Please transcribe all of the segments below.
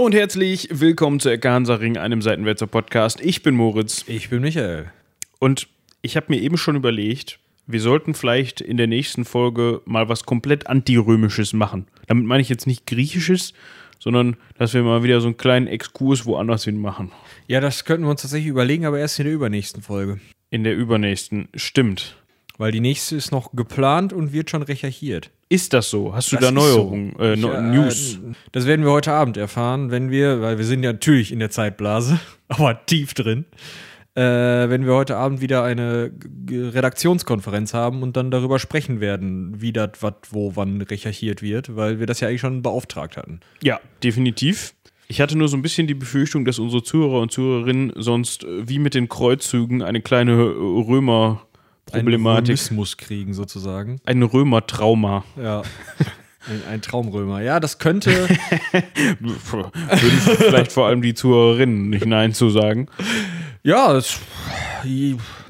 Hallo und herzlich willkommen zu Ecke Hansaring, einem Seitenwälzer Podcast. Ich bin Moritz Ich bin Michael. und ich habe mir eben schon überlegt, wir sollten vielleicht in der nächsten Folge mal was komplett antirömisches machen. Damit meine ich jetzt nicht griechisches, sondern dass wir mal wieder so einen kleinen Exkurs woanders hin machen. Ja, das könnten wir uns tatsächlich überlegen, aber erst in der übernächsten Folge. In der übernächsten. Stimmt. Weil die nächste ist noch geplant und wird schon recherchiert. Ist das so? Hast du Das da Neuerungen, so. äh, no äh, News? Das werden wir heute Abend erfahren, wenn wir, weil wir sind ja natürlich in der Zeitblase, aber tief drin, äh, wenn wir heute Abend wieder eine Redaktionskonferenz haben und dann darüber sprechen werden, wie das, was, wo, wann recherchiert wird, weil wir das ja eigentlich schon beauftragt hatten. Ja, definitiv. Ich hatte nur so ein bisschen die Befürchtung, dass unsere Zuhörer und Zuhörerinnen sonst äh, wie mit den Kreuzzügen eine kleine äh, Römer-Problematik, Römismus kriegen sozusagen. ein Römer-Trauma. Ja. Ein, ein Traumrömer. Ja, das könnte. Würden vielleicht vor allem die Zuhörerinnen nicht Nein zu sagen. ja, das,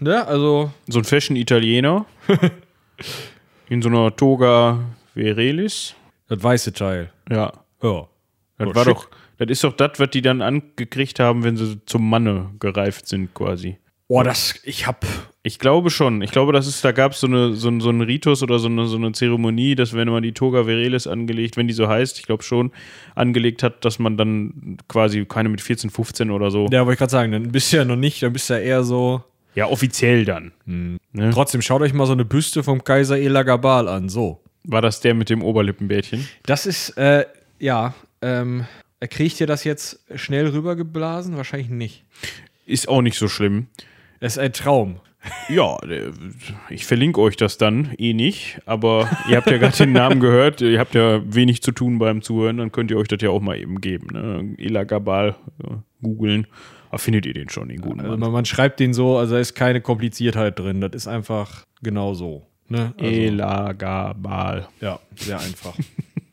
ne, also So ein Fashion-Italiener in so einer Toga Verelis. das weiße Teil. Ja, Ja. das Oh, war schick. doch, das ist doch das, was die dann angekriegt haben, wenn sie zum Manne gereift sind, quasi. Oh, das, ich hab. Ich glaube schon. Ich glaube, das ist, da gab so eine, so, so einen Ritus oder so eine, so eine Zeremonie, dass wenn man die Toga Verelis angelegt, wenn die so heißt, ich glaube schon, angelegt hat, dass man dann quasi keine mit 14, 15 oder so. Ja, wollte ich gerade sagen, dann bist du ja noch nicht, dann bist du ja eher so. Ja, offiziell dann. Ne? Trotzdem, schaut euch mal so eine Büste vom Kaiser Elagabal an. So. War das der mit dem Oberlippenbärtchen? Das ist, äh, ja, ähm, kriegt ihr das jetzt schnell rübergeblasen? Wahrscheinlich nicht. Ist auch nicht so schlimm. Das ist ein Traum. Ja, der- ich verlinke euch das dann eh nicht, aber ihr habt ja gerade den Namen gehört, ihr habt ja wenig zu tun beim Zuhören, dann könnt ihr euch das ja auch mal eben geben. Ne? Elagabal äh, googeln, da findet ihr den schon, den guten Also Mann. man, schreibt den so, also da ist keine Kompliziertheit drin. Das ist einfach genau so. Ne? Also, Elagabal. ja, sehr einfach.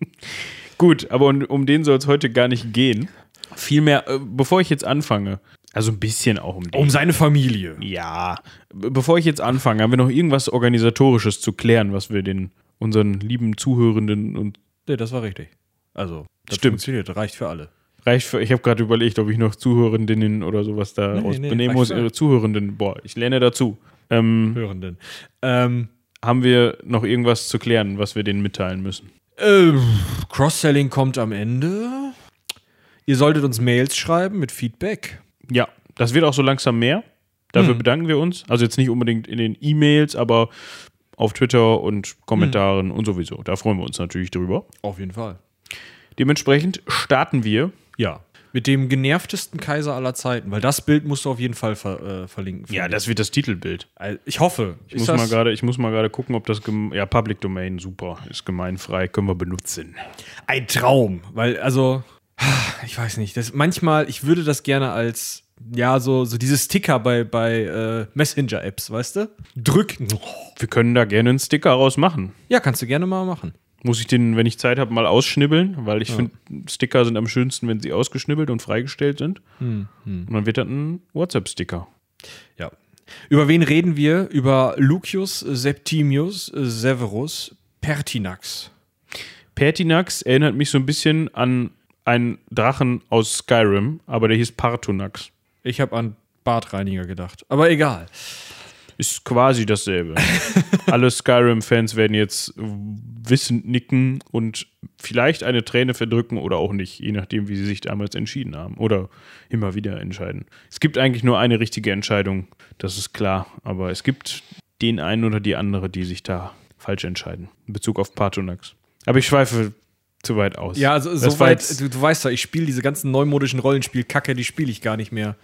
Gut, aber um, um den soll es heute gar nicht gehen. Vielmehr, äh, bevor ich jetzt anfange, also ein bisschen auch um den. um seine Familie. Ja, be- bevor ich jetzt anfange, haben wir noch irgendwas Organisatorisches zu klären, was wir den unseren lieben Zuhörenden und Nee, das war richtig. Also, das Stimmt. funktioniert, reicht für alle. reicht für, ich habe gerade überlegt, ob ich noch Zuhörendinnen oder sowas da Nee, nee, benehmen muss. Ihre alle. Zuhörenden, boah, ich lerne dazu. Ähm, Hörenden. Ähm, haben wir noch irgendwas zu klären, was wir denen mitteilen müssen? ähm, Cross-Selling kommt am Ende. Ihr solltet uns Mails schreiben mit Feedback. Ja, das wird auch so langsam mehr. Dafür Hm. bedanken wir uns. Also jetzt nicht unbedingt in den E-Mails, aber auf Twitter und Kommentaren und sowieso. Da freuen wir uns natürlich drüber. Auf jeden Fall. Dementsprechend starten wir. Ja. Mit dem genervtesten Kaiser aller Zeiten, weil das Bild musst du auf jeden Fall ver äh, verlinken. Ja, das wird das Titelbild. Also, Ich hoffe. Ich muss, mal gerade, ich muss mal gerade gucken, ob das. Ja, Public Domain, super. Ist gemeinfrei, können wir benutzen. ein Traum, weil also ich weiß nicht, das manchmal ich würde das gerne als ja so so diese Sticker bei bei äh, Messenger Apps, weißt du? Drücken. Wir können da gerne einen Sticker raus machen. Ja, kannst du gerne mal machen. Muss ich den, wenn ich Zeit habe, mal ausschnibbeln, weil ich finde, Sticker sind am schönsten, wenn sie ausgeschnibbelt und freigestellt sind. Und dann wird das ein WhatsApp-Sticker. Ja. Über wen reden wir? Über Lucius Septimius Severus Pertinax. Pertinax erinnert mich so ein bisschen an einen Drachen aus Skyrim, aber der hieß Partunax. Ich habe an Bartreiniger gedacht, aber egal. Ist quasi dasselbe. Alle Skyrim-Fans werden jetzt wissend nicken und vielleicht eine Träne verdrücken oder auch nicht, je nachdem, wie sie sich damals entschieden haben oder immer wieder entscheiden. Es gibt eigentlich nur eine richtige Entscheidung, das ist klar, aber es gibt den einen oder die andere, die sich da falsch entscheiden in Bezug auf Partunax. Aber ich schweife zu weit aus. Ja, also so weit, du, du weißt ja, ich spiele diese ganzen neumodischen Rollenspiel-Kacke, die spiele ich gar nicht mehr.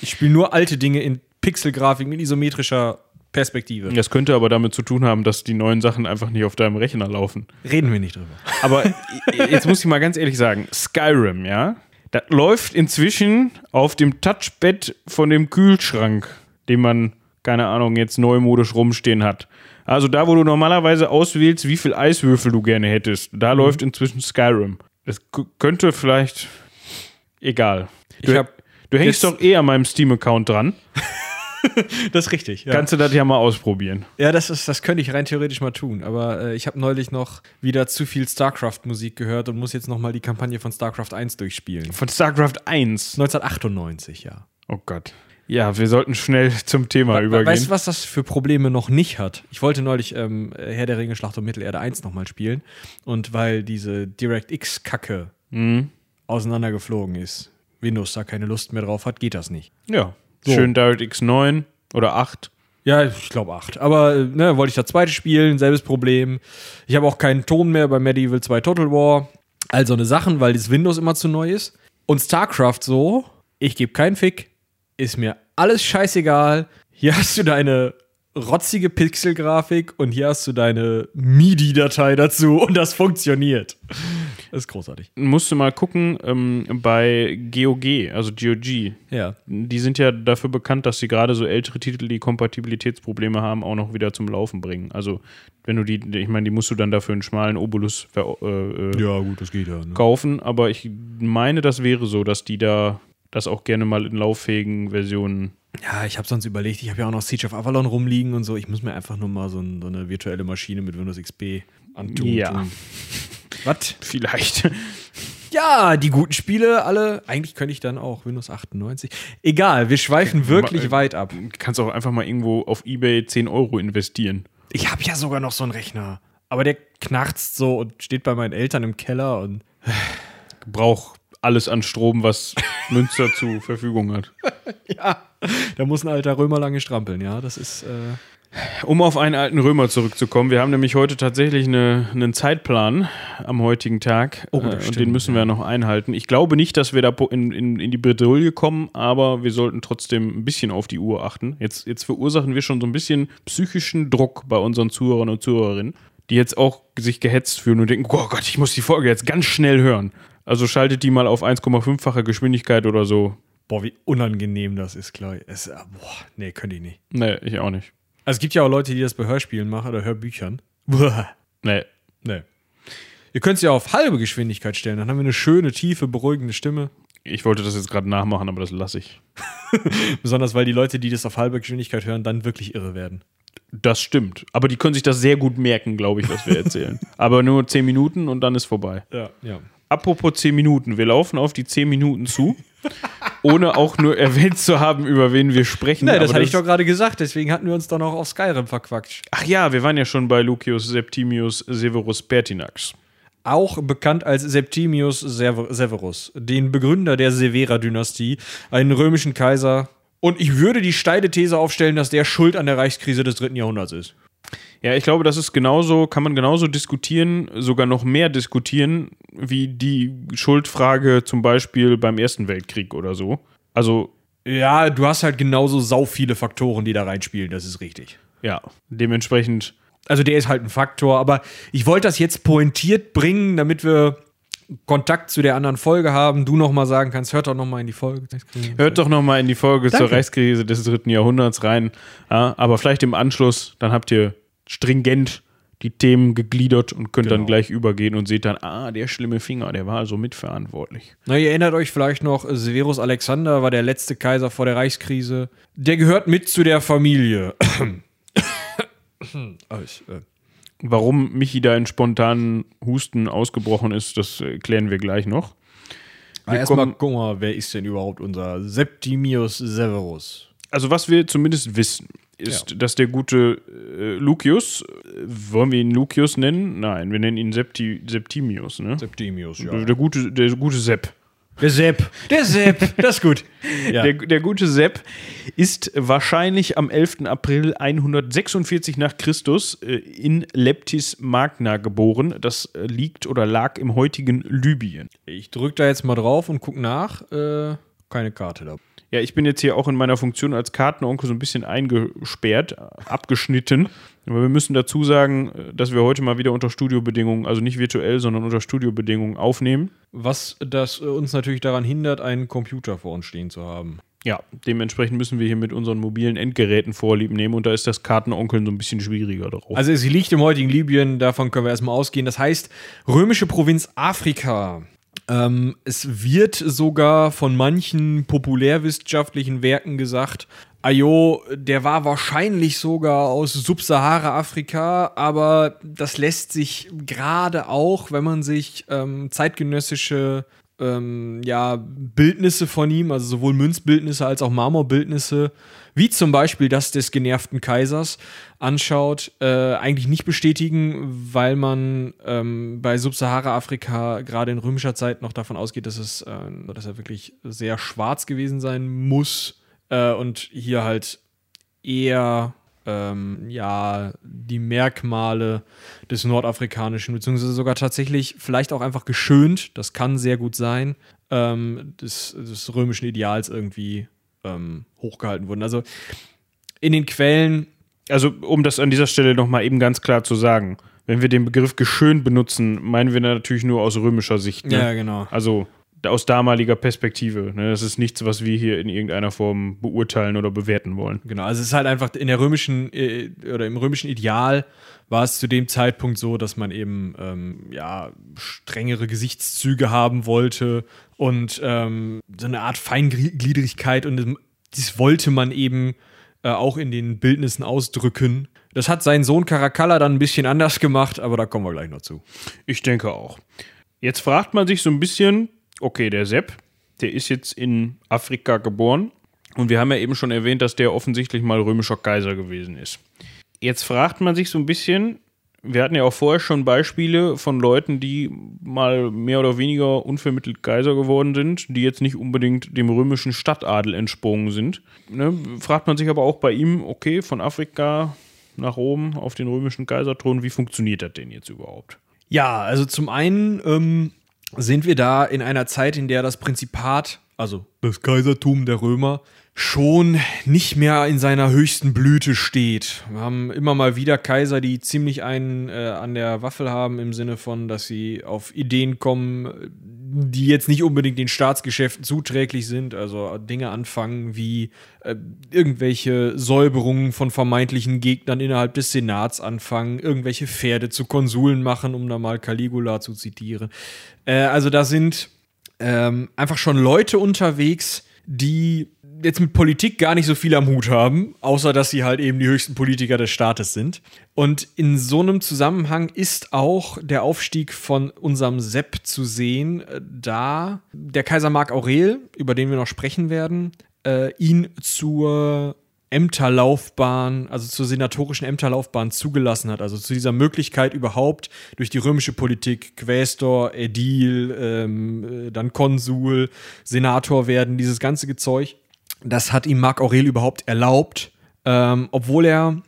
Ich spiele nur alte Dinge in Pixelgrafik mit isometrischer Perspektive. Das könnte aber damit zu tun haben, dass die neuen Sachen einfach nicht auf deinem Rechner laufen. Reden wir nicht drüber. Aber jetzt muss ich mal ganz ehrlich sagen, Skyrim, ja, das läuft inzwischen auf dem Touchpad von dem Kühlschrank, den man, keine Ahnung, jetzt neumodisch rumstehen hat. Also da, wo du normalerweise auswählst, wie viel Eiswürfel du gerne hättest, da läuft inzwischen Skyrim. Das könnte vielleicht egal. Du, du hängst doch eh an meinem Steam-Account dran. das ist richtig. Ja. Kannst du das ja mal ausprobieren. Ja, das, ist, das könnte ich rein theoretisch mal tun. Aber äh, ich habe neulich noch wieder zu viel StarCraft-Musik gehört und muss jetzt noch mal die Kampagne von StarCraft 1 durchspielen. Von StarCraft 1. 1998, ja. Oh Gott. Ja, wir sollten schnell zum Thema übergehen. Weißt du, was das für Probleme noch nicht hat? Ich wollte neulich ähm, Herr der Ringe Schlacht um Mittelerde 1 nochmal spielen. Und weil diese DirectX-Kacke Mhm. auseinandergeflogen ist, Windows da keine Lust mehr drauf hat, geht das nicht. Ja. So. Schön DirectX 9 oder 8. Ja, ich glaube acht. Aber äh, ne, wollte ich das zweite spielen, selbes Problem. Ich habe auch keinen Ton mehr bei Medieval 2 Total War. All so eine Sachen, weil das Windows immer zu neu ist. Und StarCraft so, ich gebe keinen Fick, ist mir alles scheißegal. Hier hast du deine rotzige Pixelgrafik und hier hast du deine MIDI-Datei dazu und das funktioniert. Das ist großartig. Musst du mal gucken, ähm, bei GOG, also GOG, Ja. die sind ja dafür bekannt, dass sie gerade so ältere Titel, die Kompatibilitätsprobleme haben, auch noch wieder zum Laufen bringen. Also, wenn du die, ich meine, die musst du dann dafür einen schmalen Obolus äh, äh, Ja, gut, das geht ja. Ne? kaufen, aber ich meine, das wäre so, dass die da das auch gerne mal in lauffähigen Versionen. Ja, ich habe sonst überlegt, ich habe ja auch noch Siege of Avalon rumliegen und so. Ich muss mir einfach nur mal so, ein, so eine virtuelle Maschine mit Windows XP antun. Ja. Was? Vielleicht. Ja, die guten Spiele alle. Eigentlich könnte ich dann auch Windows 98. Egal, wir schweifen wirklich Ma- äh, weit ab. Du kannst auch einfach mal irgendwo auf Ebay 10 Euro investieren. Ich habe ja sogar noch so einen Rechner. Aber der knarzt so und steht bei meinen Eltern im Keller und. Braucht alles an Strom, was Münster zur Verfügung hat. Ja, da muss ein alter Römer lange strampeln, ja. Das ist. Äh Um auf einen alten Römer zurückzukommen, wir haben nämlich heute tatsächlich eine, einen Zeitplan am heutigen Tag. Oh, äh, und den müssen wir noch einhalten. Ich glaube nicht, dass wir da in, in, in die Bredouille kommen, aber wir sollten trotzdem ein bisschen auf die Uhr achten. Jetzt, jetzt verursachen wir schon so ein bisschen psychischen Druck bei unseren Zuhörern und Zuhörerinnen, die jetzt auch sich gehetzt fühlen und denken, oh Gott, ich muss die Folge jetzt ganz schnell hören. Also schaltet die mal auf 1,5-fache Geschwindigkeit oder so. boah, wie unangenehm das ist, klar. Es, äh, boah, nee, könnte ich nicht. Nee, ich auch nicht. Also es gibt ja auch Leute, die das bei Hörspielen machen oder Hörbüchern. Boah. Nee. Nee. Ihr könnt es ja auf halbe Geschwindigkeit stellen, dann haben wir eine schöne, tiefe, beruhigende Stimme. Ich wollte das jetzt gerade nachmachen, aber das lasse ich. Besonders weil die Leute, die das auf halbe Geschwindigkeit hören, dann wirklich irre werden. Das stimmt. Aber die können sich das sehr gut merken, glaube ich, was wir erzählen. Aber nur 10 Minuten und dann ist vorbei. Ja, ja. Apropos 10 Minuten. Wir laufen auf die 10 Minuten zu, ohne auch nur erwähnt zu haben, über wen wir sprechen. Nee, das Aber hatte ich doch gerade gesagt, deswegen hatten wir uns doch noch auf Skyrim verquatscht. Ach ja, wir waren ja schon bei Lucius Septimius Severus Pertinax. Auch bekannt als Septimius Sever Severus, den Begründer der Severa-Dynastie, einen römischen Kaiser. Und ich würde die steile These aufstellen, dass der schuld an der Reichskrise des dritten Jahrhunderts ist. Ja, ich glaube, das ist genauso, kann man genauso diskutieren, sogar noch mehr diskutieren, wie die Schuldfrage zum Beispiel beim Ersten Weltkrieg oder so. Also, Ja, du hast halt genauso sau viele Faktoren, die da reinspielen, das ist richtig. ja, dementsprechend Also der ist halt ein Faktor, aber ich wollte das jetzt pointiert bringen, damit wir Kontakt zu der anderen Folge haben. Du noch mal sagen kannst, hört doch noch mal in die Folge. Hört doch noch mal in die Folge zur Danke. Reichskrise des dritten Jahrhunderts rein. Ja, aber vielleicht im Anschluss, dann habt ihr stringent die Themen gegliedert und könnt dann Genau. gleich übergehen und seht dann, ah, der schlimme Finger, der war also mitverantwortlich. Na, ihr erinnert euch vielleicht noch, Severus Alexander war der letzte Kaiser vor der Reichskrise. Der gehört mit zu der Familie. Ich, äh, Warum Michi da in spontanen Husten ausgebrochen ist, das klären wir gleich noch. Erstmal gucken wir mal, wer ist denn überhaupt unser Septimius Severus? Also, was wir zumindest wissen, ist, dass der gute äh, Lucius, wollen wir ihn Lucius nennen? Nein, wir nennen ihn Septi, Septimius, ne? Septimius, Der, gute, der gute Sepp. Der Sepp. Der Sepp. Das ist gut. Ja. Der, der gute Sepp ist wahrscheinlich am 11. April 146 nach Christus äh, in Leptis Magna geboren. Das äh, liegt oder lag im heutigen Libyen. ich drück da jetzt mal drauf und guck nach. Äh, keine Karte da. Ja, ich bin jetzt hier auch in meiner Funktion als Kartenonkel so ein bisschen eingesperrt, abgeschnitten. Aber wir müssen dazu sagen, äh, dass wir heute mal wieder unter Studiobedingungen, also nicht virtuell, sondern unter Studiobedingungen aufnehmen. Was das äh, uns natürlich daran hindert, einen Computer vor uns stehen zu haben. Ja, dementsprechend müssen wir hier mit unseren mobilen Endgeräten Vorlieb nehmen und da ist das Kartenonkeln so ein bisschen schwieriger drauf. Also es liegt im heutigen Libyen, davon können wir erstmal ausgehen. Das heißt, römische Provinz Afrika. Ähm, es wird sogar von manchen populärwissenschaftlichen Werken gesagt, Ayo, der war wahrscheinlich sogar aus Subsahara-Afrika, aber das lässt sich gerade auch, wenn man sich ähm, zeitgenössische ähm, ja, Bildnisse von ihm, also sowohl Münzbildnisse als auch Marmorbildnisse, wie zum Beispiel das des genervten Kaisers, anschaut, äh, eigentlich nicht bestätigen, weil man ähm, bei Subsahara-Afrika gerade in römischer Zeit noch davon ausgeht, dass, es, äh, dass er wirklich sehr schwarz gewesen sein muss äh, und hier halt eher ähm, ja die Merkmale des nordafrikanischen, beziehungsweise sogar tatsächlich vielleicht auch einfach geschönt, das kann sehr gut sein, ähm, des, des, römischen Ideals irgendwie ähm, hochgehalten wurden. Also in den Quellen. Also, um das an dieser Stelle nochmal eben ganz klar zu sagen, wenn wir den Begriff geschönt benutzen, meinen wir natürlich nur aus römischer Sicht. Ne? Ja, genau. Also aus damaliger Perspektive. Ne? Das ist nichts, was wir hier in irgendeiner Form beurteilen oder bewerten wollen. Genau, also es ist halt einfach in der römischen äh, oder im römischen Ideal war es zu dem Zeitpunkt so, dass man eben ähm, ja strengere Gesichtszüge haben wollte und ähm, so eine Art Feingliedrigkeit und das wollte man eben äh, auch in den Bildnissen ausdrücken. Das hat sein Sohn Caracalla dann ein bisschen anders gemacht, aber da kommen wir gleich noch zu. Ich denke auch. Jetzt fragt man sich so ein bisschen, okay, der Sepp, der ist jetzt in Afrika geboren. Und wir haben ja eben schon erwähnt, dass der offensichtlich mal römischer Kaiser gewesen ist. Jetzt fragt man sich so ein bisschen, wir hatten ja auch vorher schon Beispiele von Leuten, die mal mehr oder weniger unvermittelt Kaiser geworden sind, die jetzt nicht unbedingt dem römischen Stadtadel entsprungen sind. Ne? Fragt man sich aber auch bei ihm, okay, von Afrika nach Rom auf den römischen Kaiserthron, wie funktioniert das denn jetzt überhaupt? Ja, also zum einen ähm, sind wir da in einer Zeit, in der das Prinzipat, also das Kaisertum der Römer, schon nicht mehr in seiner höchsten Blüte steht. Wir haben immer mal wieder Kaiser, die ziemlich einen äh, an der Waffel haben, im Sinne von, dass sie auf Ideen kommen, die jetzt nicht unbedingt den Staatsgeschäften zuträglich sind. Also Dinge anfangen wie äh, irgendwelche Säuberungen von vermeintlichen Gegnern innerhalb des Senats anfangen, irgendwelche Pferde zu Konsuln machen, um da mal Caligula zu zitieren. Äh, also da sind ähm, einfach schon Leute unterwegs, die jetzt mit Politik gar nicht so viel am Hut haben, außer dass sie halt eben die höchsten Politiker des Staates sind. Und in so einem Zusammenhang ist auch der Aufstieg von unserem Sepp zu sehen, äh, da der Kaiser Mark Aurel, über den wir noch sprechen werden, äh, ihn zur Ämterlaufbahn, also zur senatorischen Ämterlaufbahn zugelassen hat, also zu dieser Möglichkeit überhaupt durch die römische Politik Quästor, Ädil, ähm, äh, dann Konsul, Senator werden, dieses ganze Gezeug das hat ihm Marc Aurel überhaupt erlaubt, ähm, obwohl er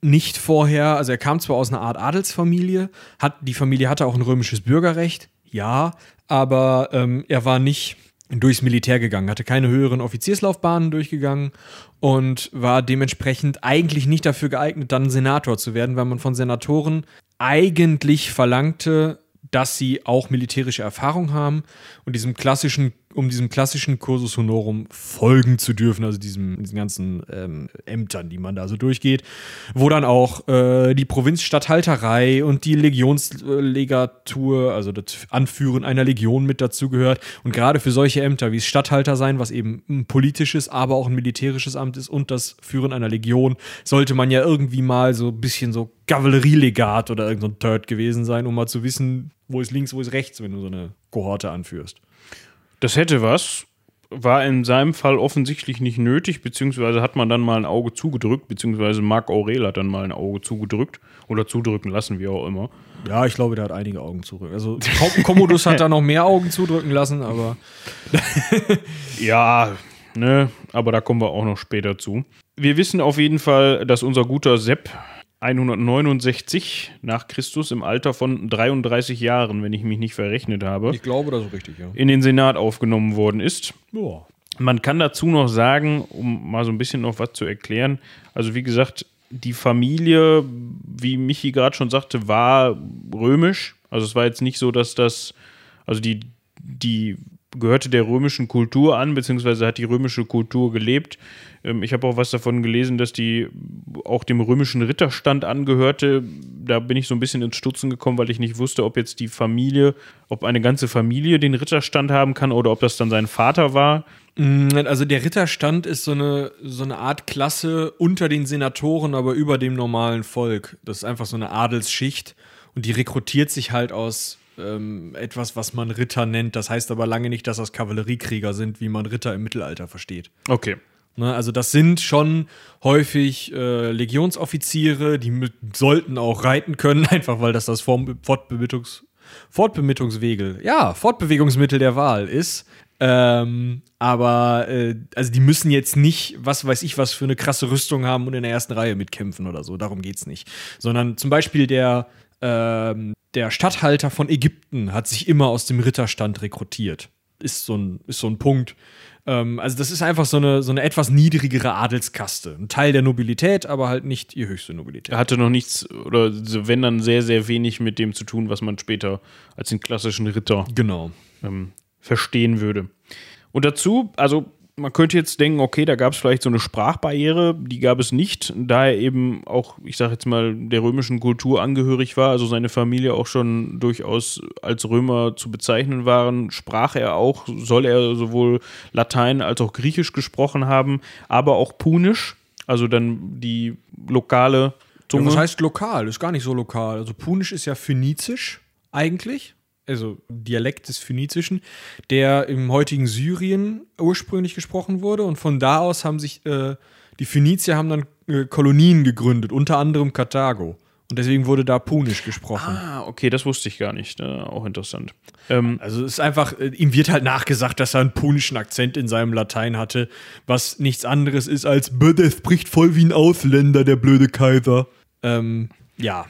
nicht vorher, also er kam zwar aus einer Art Adelsfamilie, hat, die Familie hatte auch ein römisches Bürgerrecht, ja, aber ähm, er war nicht durchs Militär gegangen, hatte keine höheren Offizierslaufbahnen durchgegangen und war dementsprechend eigentlich nicht dafür geeignet, dann Senator zu werden, weil man von Senatoren eigentlich verlangte, dass sie auch militärische Erfahrung haben. Und diesem klassischen um diesem klassischen Cursus Honorum folgen zu dürfen, also diesem, diesen ganzen ähm, Ämtern, die man da so durchgeht, wo dann auch äh, die Provinzstatthalterei und die Legionslegatur, also das Anführen einer Legion mit dazugehört. Und gerade für solche Ämter wie Statthalter sein, was eben ein politisches, aber auch ein militärisches Amt ist und das Führen einer Legion, sollte man ja irgendwie mal so ein bisschen so Kavallerielegat oder irgendein so Turd gewesen sein, um mal zu wissen, wo ist links, wo ist rechts, wenn du so eine Kohorte anführst. Das hätte was. War in seinem Fall offensichtlich nicht nötig, beziehungsweise hat man dann mal ein Auge zugedrückt, beziehungsweise Marc Aurel hat dann mal ein Auge zugedrückt oder zudrücken lassen, wie auch immer. Ja, ich glaube, der hat einige Augen zudrückt. Also Commodus hat da noch mehr Augen zudrücken lassen, aber. ja, ne, aber da kommen wir auch noch später zu. Wir wissen auf jeden Fall, dass unser guter Sepp 169 nach Christus im Alter von 33 Jahren, wenn ich mich nicht verrechnet habe. Ich glaube, das ist richtig, ja. In den Senat aufgenommen worden ist. Ja. Man kann dazu noch sagen, um mal so ein bisschen noch was zu erklären, also wie gesagt, die Familie, wie Michi gerade schon sagte, war römisch. Also es war jetzt nicht so, dass das, also die, die gehörte der römischen Kultur an, beziehungsweise hat die römische Kultur gelebt. Ähm, ich habe auch was davon gelesen, dass die auch dem römischen Ritterstand angehörte. Da bin ich so ein bisschen ins Stutzen gekommen, weil ich nicht wusste, ob jetzt die Familie, ob eine ganze Familie den Ritterstand haben kann oder ob das dann sein Vater war. Mm, also der Ritterstand ist so eine, so eine Art Klasse unter den Senatoren, aber über dem normalen Volk. Das ist einfach so eine Adelsschicht und die rekrutiert sich halt aus ähm, etwas, was man Ritter nennt. Das heißt aber lange nicht, dass das Kavalleriekrieger sind, wie man Ritter im Mittelalter versteht. Okay. Ne, also das sind schon häufig äh, Legionsoffiziere, die sollten auch reiten können, einfach weil das das Fortbewegungsmittel, Fortbewegungswege, ja, Fortbewegungsmittel der Wahl ist. Ähm, aber äh, also die müssen jetzt nicht, was weiß ich, was für eine krasse Rüstung haben und in der ersten Reihe mitkämpfen oder so. Darum geht's nicht. Sondern zum Beispiel der ähm, der Statthalter von Ägypten hat sich immer aus dem Ritterstand rekrutiert. Ist so ein, ist so ein Punkt. Ähm, also, das ist einfach so eine, so eine etwas niedrigere Adelskaste. Ein Teil der Nobilität, aber halt nicht die höchste Nobilität. Er hatte noch nichts, oder wenn dann sehr, sehr wenig mit dem zu tun, was man später als den klassischen Ritter genau. ähm, verstehen würde. Und dazu, also man könnte jetzt denken, okay, da gab es vielleicht so eine Sprachbarriere, die gab es nicht, da er eben auch, ich sage jetzt mal, der römischen Kultur angehörig war, also seine Familie auch schon durchaus als Römer zu bezeichnen waren, sprach er auch, soll er sowohl Latein als auch Griechisch gesprochen haben, aber auch Punisch, also dann die lokale Zunge. Ja, was heißt lokal? Ist gar nicht so lokal. Also Punisch ist ja phönizisch eigentlich also Dialekt des Phönizischen, der im heutigen Syrien ursprünglich gesprochen wurde. Und von da aus haben sich äh, die Phönizier haben dann äh, Kolonien gegründet, unter anderem Karthago. Und deswegen wurde da Punisch gesprochen. Ah, okay, das wusste ich gar nicht. Äh, auch interessant. Ähm, also es ist einfach, äh, ihm wird halt nachgesagt, dass er einen punischen Akzent in seinem Latein hatte, was nichts anderes ist als, der spricht voll wie ein Ausländer, der blöde Kaiser. Ähm, ja.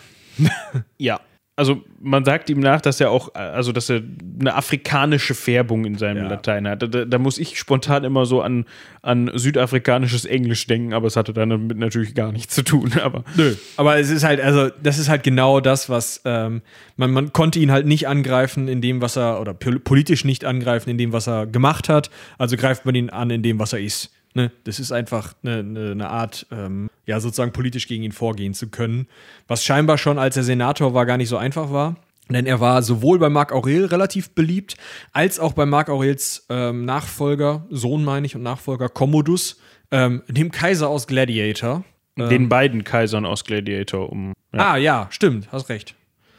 ja, also man sagt ihm nach, dass er auch, also dass er eine afrikanische Färbung in seinem ja. Latein hat. Da, da, muss ich spontan immer so an, an südafrikanisches Englisch denken, aber es hatte damit natürlich gar nichts zu tun. Aber Nö. Aber es ist halt, also das ist halt genau das, was ähm, man, man konnte ihn halt nicht angreifen in dem, was er, oder politisch nicht angreifen in dem, was er gemacht hat. Also greift man ihn an in dem, was er ist. Ne, das ist einfach eine, eine Art, ähm, ja, sozusagen politisch gegen ihn vorgehen zu können. Was scheinbar schon, als er Senator war, gar nicht so einfach war. Denn er war sowohl bei Marc Aurel relativ beliebt, als auch bei Marc Aurels ähm, Nachfolger, Sohn meine ich, und Nachfolger Commodus, ähm, dem Kaiser aus Gladiator. Den ähm, beiden Kaisern aus Gladiator um. Ja. Ah, ja, stimmt, hast recht.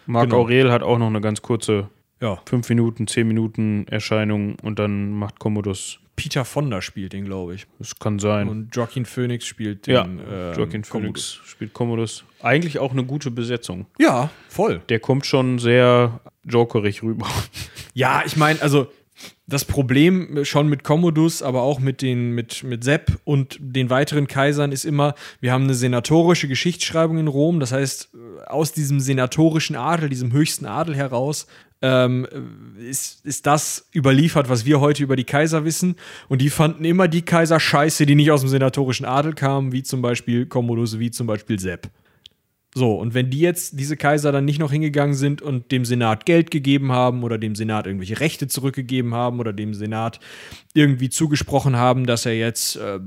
Marc genau. Aurel hat auch noch eine ganz kurze ja. 5 Minuten, 10 Minuten Erscheinung und dann macht Commodus Peter Fonda spielt den, glaube ich. Das kann sein. Und Joaquin Phoenix spielt den. Ja, äh, Joaquin Phoenix Commodus. spielt Commodus. Eigentlich auch eine gute Besetzung. Ja, voll. Der kommt schon sehr jokerig rüber. Ja, ich meine, also das Problem schon mit Commodus, aber auch mit den mit mit Sepp und den weiteren Kaisern ist immer, wir haben eine senatorische Geschichtsschreibung in Rom, das heißt aus diesem senatorischen Adel, diesem höchsten Adel heraus ähm, ist, ist das überliefert, was wir heute über die Kaiser wissen. Und die fanden immer die Kaiser scheiße, die nicht aus dem senatorischen Adel kamen, wie zum Beispiel Commodus, wie zum Beispiel Sepp. So, und wenn die jetzt, diese Kaiser, dann nicht noch hingegangen sind und dem Senat Geld gegeben haben oder dem Senat irgendwelche Rechte zurückgegeben haben oder dem Senat irgendwie zugesprochen haben, dass er jetzt äh,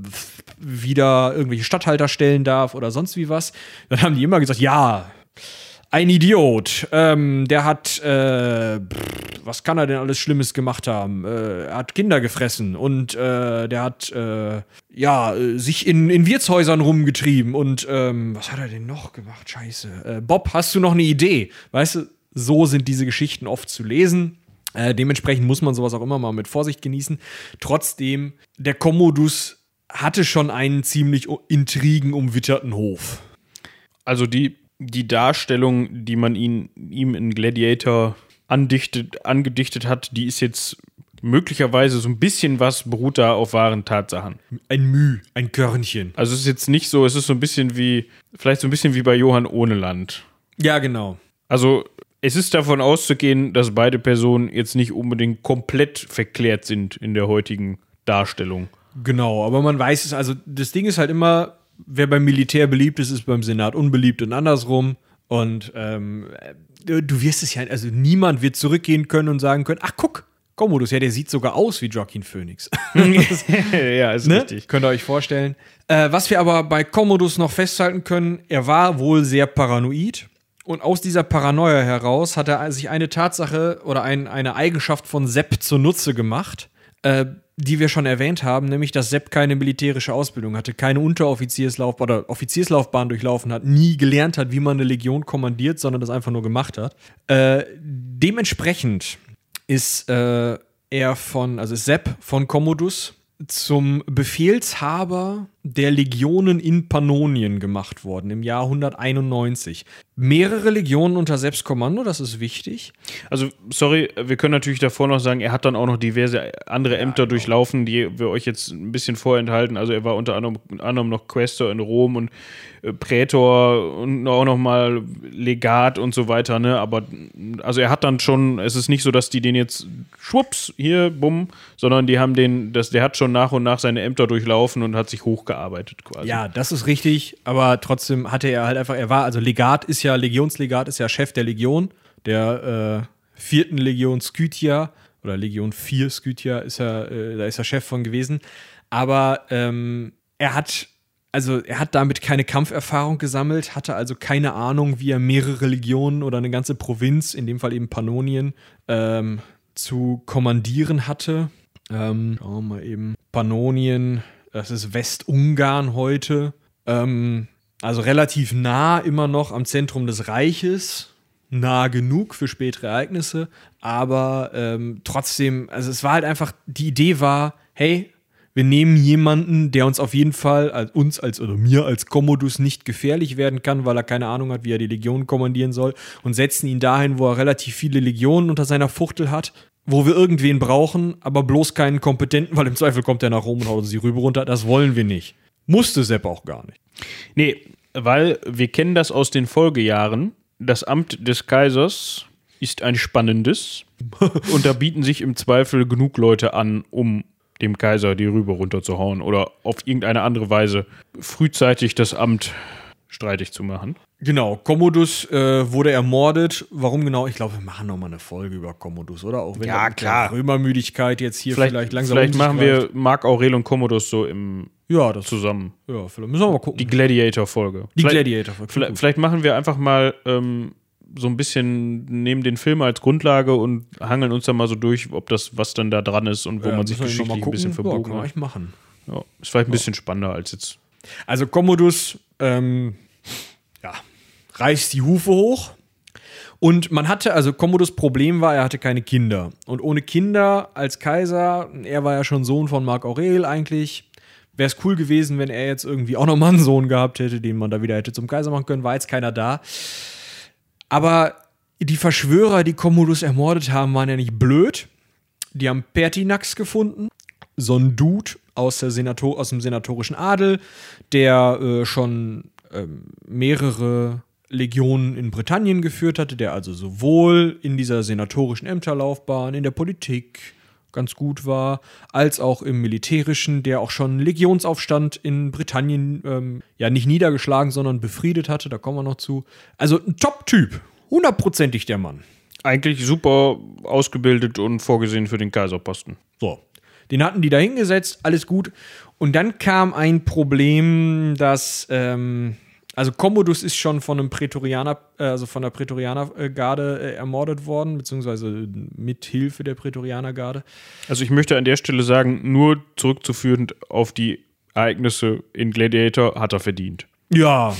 wieder irgendwelche Statthalter stellen darf oder sonst wie was, dann haben die immer gesagt, ja, ein Idiot. Ähm, der hat, äh, was kann er denn alles Schlimmes gemacht haben? Äh, er hat Kinder gefressen und äh, der hat, äh, ja, sich in, in Wirtshäusern rumgetrieben und, ähm, was hat er denn noch gemacht? Scheiße. Äh, Bob, hast du noch eine Idee? Weißt du, so sind diese Geschichten oft zu lesen. Äh, dementsprechend muss man sowas auch immer mal mit Vorsicht genießen. Trotzdem, der Commodus hatte schon einen ziemlich intrigenumwitterten Hof. Also die die Darstellung, die man ihn, ihm in Gladiator andichtet, angedichtet hat, die ist jetzt möglicherweise so ein bisschen was beruht da auf wahren Tatsachen. Ein Müh, ein Körnchen. Also es ist jetzt nicht so, es ist so ein bisschen wie, vielleicht so ein bisschen wie bei Johann Ohneland. Ja, genau. Also es ist davon auszugehen, dass beide Personen jetzt nicht unbedingt komplett verklärt sind in der heutigen Darstellung. Genau, aber man weiß es, also das Ding ist halt immer, wer beim Militär beliebt ist, ist beim Senat unbeliebt und andersrum. Und ähm, du wirst es ja, also niemand wird zurückgehen können und sagen können, ach guck, Commodus, ja, der sieht sogar aus wie Joaquin Phoenix. ja, ist Ne? richtig. Könnt ihr euch vorstellen. Äh, was wir aber bei Commodus noch festhalten können, er war wohl sehr paranoid. Und aus dieser Paranoia heraus hat er sich eine Tatsache oder ein, eine Eigenschaft von Sepp zunutze gemacht, äh, die wir schon erwähnt haben, nämlich dass Sepp keine militärische Ausbildung hatte, keine Unteroffizierslaufbahn oder Offizierslaufbahn durchlaufen hat, nie gelernt hat, wie man eine Legion kommandiert, sondern das einfach nur gemacht hat. Äh, dementsprechend ist äh, er von, also Sepp von Commodus zum Befehlshaber der Legionen in Pannonien gemacht worden im Jahr 191. Mehrere Legionen unter Sepps Kommando, das ist wichtig. Also, sorry, wir können natürlich davor noch sagen, er hat dann auch noch diverse andere Ämter durchlaufen, die wir euch jetzt ein bisschen vorenthalten. Also, er war unter anderem, anderem noch Questor in Rom und äh, Prätor und auch noch mal Legat und so weiter, ne? Aber also er hat dann schon, es ist nicht so, dass die den jetzt schwupps, hier, bumm, sondern die haben den, das, der hat schon nach und nach seine Ämter durchlaufen und hat sich hochgearbeitet quasi. Ja, das ist richtig, aber trotzdem hatte er halt einfach, er war, also Legat ist ja, Legionslegat ist ja Chef der Legion, der äh, vierten Legion Skythia oder Legion 4 Skythia ist er, äh, da ist er Chef von gewesen. Aber ähm, er hat, also er hat damit keine Kampferfahrung gesammelt, hatte also keine Ahnung, wie er mehrere Legionen oder eine ganze Provinz, in dem Fall eben Pannonien, ähm, zu kommandieren hatte. Ähm, schauen wir mal eben. Pannonien, das ist Westungarn heute. Ähm, also relativ nah immer noch am Zentrum des Reiches. Nah genug für spätere Ereignisse. Aber ähm, trotzdem, also es war halt einfach, die Idee war, hey, wir nehmen jemanden, der uns auf jeden Fall, als uns als oder mir als Commodus nicht gefährlich werden kann, weil er keine Ahnung hat, wie er die Legion kommandieren soll, und setzen ihn dahin, wo er relativ viele Legionen unter seiner Fuchtel hat, wo wir irgendwen brauchen, aber bloß keinen Kompetenten, weil im Zweifel kommt er nach Rom und haut uns die Rübe runter. Das wollen wir nicht. Musste Sepp auch gar nicht. Nee, weil wir kennen das aus den Folgejahren. Das Amt des Kaisers ist ein spannendes und da bieten sich im Zweifel genug Leute an, um dem Kaiser die Rübe runterzuhauen oder auf irgendeine andere Weise frühzeitig das Amt streitig zu machen. Genau, Commodus äh, wurde ermordet. Warum genau? Ich glaube, wir machen noch mal eine Folge über Commodus, oder? Auch wenn Ja, klar. der Römermüdigkeit jetzt hier vielleicht, Vielleicht, langsam vielleicht machen greift. wir Marc Aurel und Commodus so im ja, das zusammen. ja, vielleicht müssen wir mal gucken. Die Gladiator-Folge. Die Vielleicht- Gladiator. Vielleicht, vielleicht machen wir einfach mal ähm, so ein bisschen, nehmen den Film als Grundlage und hangeln uns da mal so durch, ob das, was dann da dran ist und wo man sich geschichtlich ein bisschen Ja, verbogen kann man hat. machen. Ja, ist vielleicht ein bisschen spannender als jetzt. Also Commodus, ähm, ja, reißt die Hufe hoch. Und man hatte, also Commodus Problem war, er hatte keine Kinder. Und ohne Kinder als Kaiser, er war ja schon Sohn von Marc Aurel eigentlich, wäre es cool gewesen, wenn er jetzt irgendwie auch nochmal einen Sohn gehabt hätte, den man da wieder hätte zum Kaiser machen können, war jetzt keiner da. Aber die Verschwörer, die Commodus ermordet haben, waren ja nicht blöd. Die haben Pertinax gefunden, so ein Dude aus, der Senator aus dem senatorischen Adel, der äh, schon ähm, mehrere Legionen in Britannien geführt hatte, der also sowohl in dieser senatorischen Ämterlaufbahn, in der Politik ganz gut war, als auch im militärischen, der auch schon Legionsaufstand in Britannien ähm, ja nicht niedergeschlagen, sondern befriedet hatte, da kommen wir noch zu. Also ein Top-Typ, hundertprozentig der Mann. Eigentlich super ausgebildet und vorgesehen für den Kaiserposten. So. Den hatten die da hingesetzt, alles gut. Und dann kam ein Problem, dass, ähm, also Commodus ist schon von einem Prätorianer, äh, also von der Prätorianergarde äh, ermordet worden, beziehungsweise mit Hilfe der Prätorianergarde. Also ich möchte an der Stelle sagen, nur zurückzuführend auf die Ereignisse in Gladiator hat er verdient. Ja.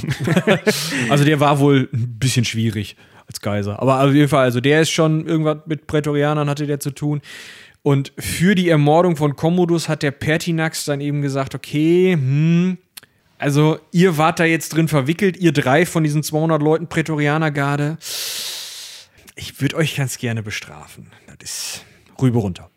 also der war wohl ein bisschen schwierig als Kaiser. Aber auf jeden Fall, also der ist schon irgendwas mit Prätorianern hatte der zu tun. Und für die Ermordung von Commodus hat der Pertinax dann eben gesagt, okay, hm, also ihr wart da jetzt drin verwickelt, ihr drei von diesen 200 Leuten Prätorianergarde. Ich würde euch ganz gerne bestrafen. Das ist Rübe runter.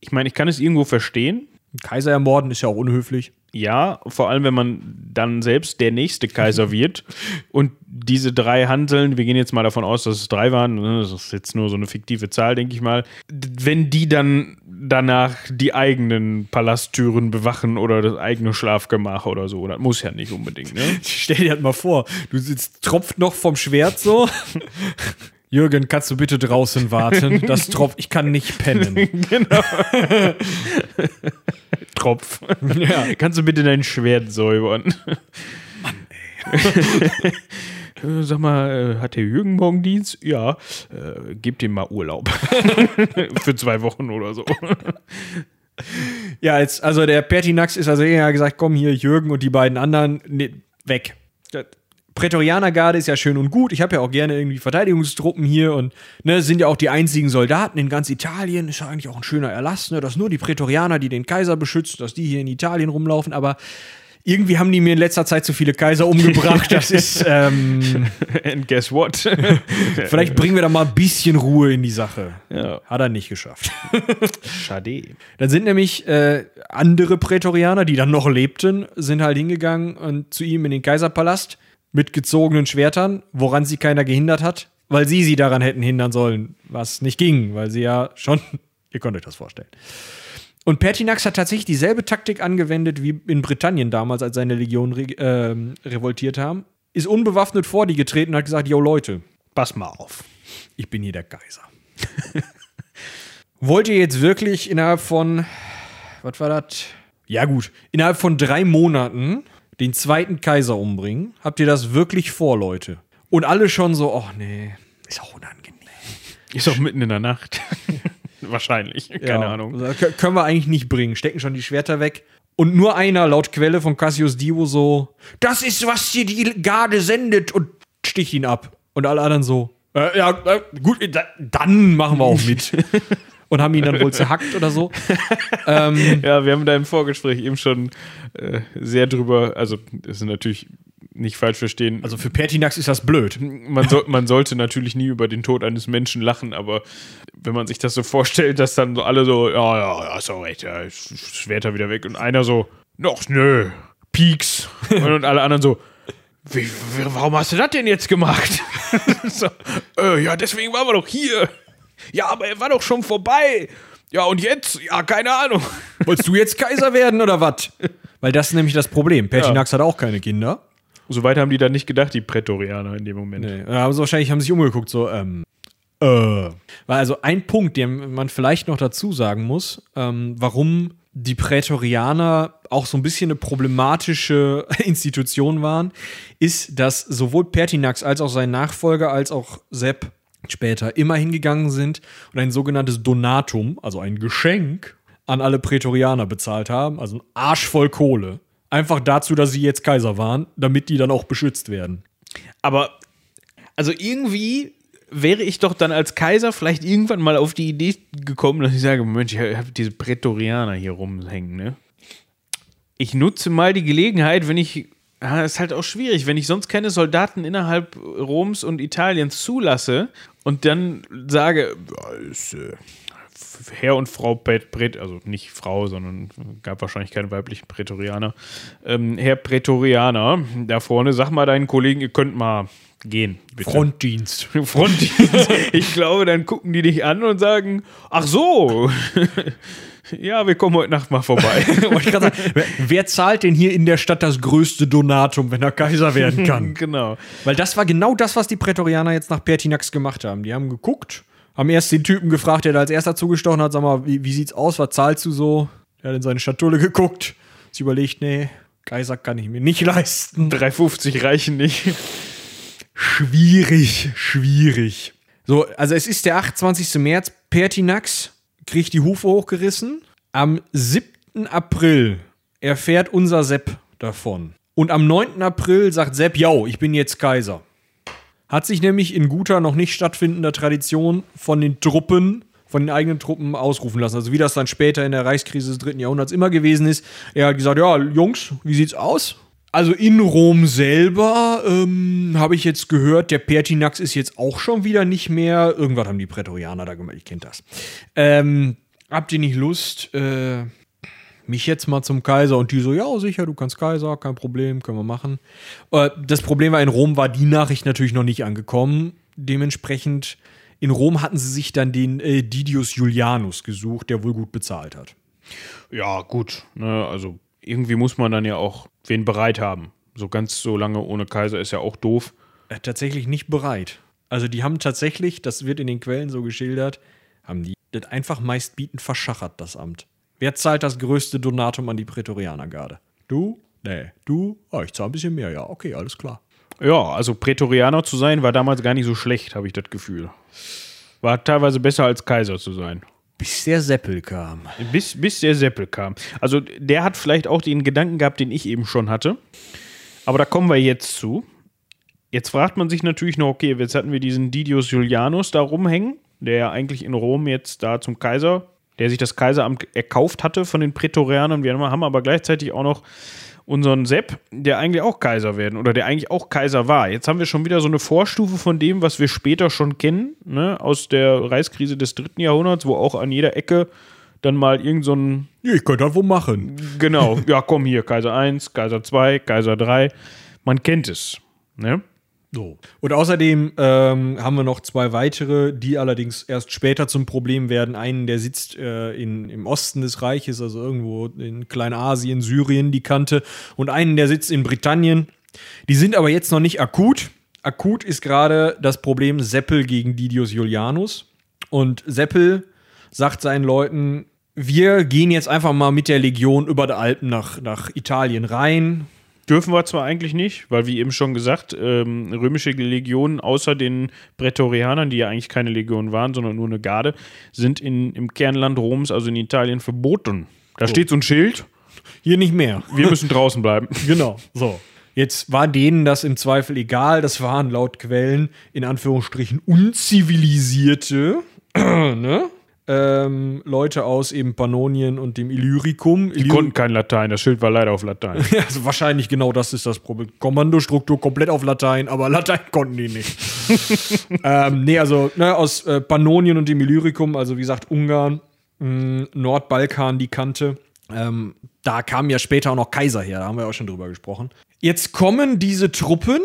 Ich meine, ich kann es irgendwo verstehen. Kaiser ermorden ist ja auch unhöflich. Ja, vor allem, wenn man dann selbst der nächste Kaiser wird und diese drei Handeln, wir gehen jetzt mal davon aus, dass es drei waren, ne, das ist jetzt nur so eine fiktive Zahl, denke ich mal, wenn die dann danach die eigenen Palasttüren bewachen oder das eigene Schlafgemach oder so, das muss ja nicht unbedingt, ne? Stell dir das mal vor, du sitzt, tropft noch vom Schwert so. Jürgen, kannst du bitte draußen warten? Das Tropf, ich kann nicht pennen. genau. Tropf. Ja. Kannst du bitte dein Schwert säubern? Mann, ey. Äh, Sag mal, äh, hat der Jürgen morgen Dienst? Ja, äh, gebt ihm mal Urlaub. Für zwei Wochen oder so. Ja, jetzt, also der Pertinax ist also eher gesagt, komm hier, Jürgen und die beiden anderen, nee, weg. Prätorianergarde ist ja schön und gut. Ich habe ja auch gerne irgendwie Verteidigungstruppen hier und ne, sind ja auch die einzigen Soldaten in ganz Italien. Ist ja eigentlich auch ein schöner Erlass, ne, dass nur die Prätorianer, die den Kaiser beschützen, dass die hier in Italien rumlaufen. Aber irgendwie haben die mir in letzter Zeit zu viele Kaiser umgebracht. Das ist, ähm, And guess what? vielleicht bringen wir da mal ein bisschen Ruhe in die Sache. ja. Hat er nicht geschafft. Schade. Dann sind nämlich äh, andere Prätorianer, die dann noch lebten, sind halt hingegangen und zu ihm in den Kaiserpalast mit gezogenen Schwertern, woran sie keiner gehindert hat, weil sie sie daran hätten hindern sollen, was nicht ging, weil sie ja schon, ihr könnt euch das vorstellen. Und Pertinax hat tatsächlich dieselbe Taktik angewendet wie in Britannien damals, als seine Legionen re ähm, revoltiert haben. Ist unbewaffnet vor die getreten und hat gesagt: Yo, Leute, pass mal auf. Ich bin hier der Kaiser. Wollt ihr jetzt wirklich innerhalb von, was war das? Ja, gut, innerhalb von drei Monaten den zweiten Kaiser umbringen? Habt ihr das wirklich vor, Leute? Und alle schon so: Oh, nee, ist auch unangenehm. Ist auch mitten in der Nacht. Wahrscheinlich. Keine Ja, Ahnung. also, kö- können wir eigentlich nicht bringen. Stecken schon die Schwerter weg. Und nur einer, laut Quelle von Cassius Dio, so: Das ist, was dir die Garde sendet und sticht ihn ab. Und alle anderen so: äh, Ja, äh, gut, da, dann machen wir auch mit. und haben ihn dann wohl zerhackt oder so. ähm, Ja, wir haben da im Vorgespräch eben schon äh, sehr drüber, also das ist natürlich nicht falsch verstehen. also für Pertinax ist das blöd. man, soll, man sollte natürlich nie über den Tod eines Menschen lachen, aber wenn man sich das so vorstellt, dass dann so alle so, ja, ja, ja, ist doch recht, ja, Sch- Schwerter wieder weg und einer so, noch, nö, Peaks. Und alle anderen so, wie, wie, warum hast du das denn jetzt gemacht? so, äh, ja, deswegen waren wir doch hier. Ja, aber er war doch schon vorbei. Ja, und jetzt? Ja, keine Ahnung. Wolltest du jetzt Kaiser werden oder was? Weil das ist nämlich das Problem. Pertinax hat auch keine Kinder. Soweit haben die dann nicht gedacht, die Prätorianer in dem Moment. Nee. Da haben sie wahrscheinlich haben sich umgeguckt, so, ähm, äh. Weil also ein Punkt, den man vielleicht noch dazu sagen muss, ähm, warum die Prätorianer auch so ein bisschen eine problematische Institution waren, ist, dass sowohl Pertinax als auch sein Nachfolger, als auch Sepp später immer hingegangen sind und ein sogenanntes Donatum, also ein Geschenk, an alle Prätorianer bezahlt haben, also ein Arsch voll Kohle. Einfach dazu, dass sie jetzt Kaiser waren, damit die dann auch beschützt werden. Aber, also irgendwie wäre ich doch dann als Kaiser vielleicht irgendwann mal auf die Idee gekommen, dass ich sage, Mensch, ich habe diese Prätorianer hier rumhängen, ne? Ich nutze mal die Gelegenheit, wenn ich, ja, ist halt auch schwierig, wenn ich sonst keine Soldaten innerhalb Roms und Italiens zulasse und dann sage, ja, ist, äh, Herr und Frau Prät, also nicht Frau, sondern gab wahrscheinlich keine weiblichen Prätorianer. Ähm, Herr Prätorianer, da vorne, sag mal deinen Kollegen, ihr könnt mal gehen. Bitte. Frontdienst. Frontdienst. ich glaube, dann gucken die dich an und sagen, ach so, ja, wir kommen heute Nacht mal vorbei. Ich sagen, wer, wer zahlt denn hier in der Stadt das größte Donatum, wenn er Kaiser werden kann? genau. Weil das war genau das, was die Prätorianer jetzt nach Pertinax gemacht haben. Die haben geguckt, haben erst den Typen gefragt, der da als erster zugestochen hat, sag mal, wie, wie sieht's aus, was zahlst du so? Der hat in seine Schatulle geguckt, sich überlegt, nee, Kaiser kann ich mir nicht leisten. 3,50 reichen nicht. Schwierig, schwierig. So, also es ist der 28. März. Pertinax kriegt die Hufe hochgerissen. Am 7. April erfährt unser Sepp davon. Und am 9. April sagt Sepp, yo, ich bin jetzt Kaiser. Hat sich nämlich in guter, noch nicht stattfindender Tradition von den Truppen, von den eigenen Truppen ausrufen lassen. Also wie das dann später in der Reichskrise des dritten Jahrhunderts immer gewesen ist. Er hat gesagt, ja, Jungs, wie sieht's aus? Also in Rom selber ähm, habe ich jetzt gehört, der Pertinax ist jetzt auch schon wieder nicht mehr. Irgendwas haben die Prätorianer da gemacht, ich kenne das. Ähm, habt ihr nicht Lust, äh, mich jetzt mal zum Kaiser? Und die so, ja, sicher, du kannst Kaiser, kein Problem, können wir machen. Äh, das Problem war, in Rom war die Nachricht natürlich noch nicht angekommen. Dementsprechend, in Rom hatten sie sich dann den äh, Didius Julianus gesucht, der wohl gut bezahlt hat. Ja, gut. Ne, also irgendwie muss man dann ja auch wen bereit haben. So ganz so lange ohne Kaiser ist ja auch doof. Äh, tatsächlich nicht bereit. Also die haben tatsächlich, das wird in den Quellen so geschildert, haben die das einfach meistbietend verschachert, das Amt. Wer zahlt das größte Donatum an die Prätorianergarde? Du? Nee. Du? Ah, ich zahle ein bisschen mehr, ja. Okay, alles klar. Ja, also Prätorianer zu sein, war damals gar nicht so schlecht, habe ich das Gefühl. War teilweise besser als Kaiser zu sein. Bis der Seppel kam. Bis, bis der Seppel kam. Also der hat vielleicht auch den Gedanken gehabt, den ich eben schon hatte. Aber da kommen wir jetzt zu. Jetzt fragt man sich natürlich noch, okay, jetzt hatten wir diesen Didius Julianus da rumhängen, der ja eigentlich in Rom jetzt da zum Kaiser, der sich das Kaiseramt erkauft hatte von den Prätorianern. Wir haben aber gleichzeitig auch noch unseren Sepp, der eigentlich auch Kaiser werden oder der eigentlich auch Kaiser war. Jetzt haben wir schon wieder so eine Vorstufe von dem, was wir später schon kennen, ne, aus der Reichskrise des dritten Jahrhunderts, wo auch an jeder Ecke dann mal irgend so ein. Ja, ich könnte das wohl machen. Genau, ja, komm hier, Kaiser 1, Kaiser 2, Kaiser 3. Man kennt es. Ne? So. Und außerdem ähm, haben wir noch zwei weitere, die allerdings erst später zum Problem werden. Einen, der sitzt äh, in, im Osten des Reiches, also irgendwo in Kleinasien, Syrien, die Kante. Und einen, der sitzt in Britannien. Die sind aber jetzt noch nicht akut. Akut ist gerade das Problem Seppel gegen Didius Julianus. Und Seppel sagt seinen Leuten, wir gehen jetzt einfach mal mit der Legion über die Alpen nach, nach Italien rein Dürfen wir zwar eigentlich nicht, weil wie eben schon gesagt, ähm, römische Legionen außer den Prätorianern, die ja eigentlich keine Legion waren, sondern nur eine Garde, sind in, im Kernland Roms, also in Italien, verboten. Da oh. steht so ein Schild. Hier nicht mehr. Wir müssen draußen bleiben. Genau, so. Jetzt war denen das im Zweifel egal. Das waren laut Quellen in Anführungsstrichen unzivilisierte ne? Ähm, Leute aus eben Pannonien und dem Illyricum. Die konnten kein Latein, das Schild war leider auf Latein. also wahrscheinlich genau das ist das Problem. Kommandostruktur komplett auf Latein, aber Latein konnten die nicht. ähm, nee, also ne, aus äh, Pannonien und dem Illyricum, also wie gesagt Ungarn, mh, hm, Nordbalkan, die Kante. Ähm, da kamen ja später auch noch Kaiser her, da haben wir auch schon drüber gesprochen. Jetzt kommen diese Truppen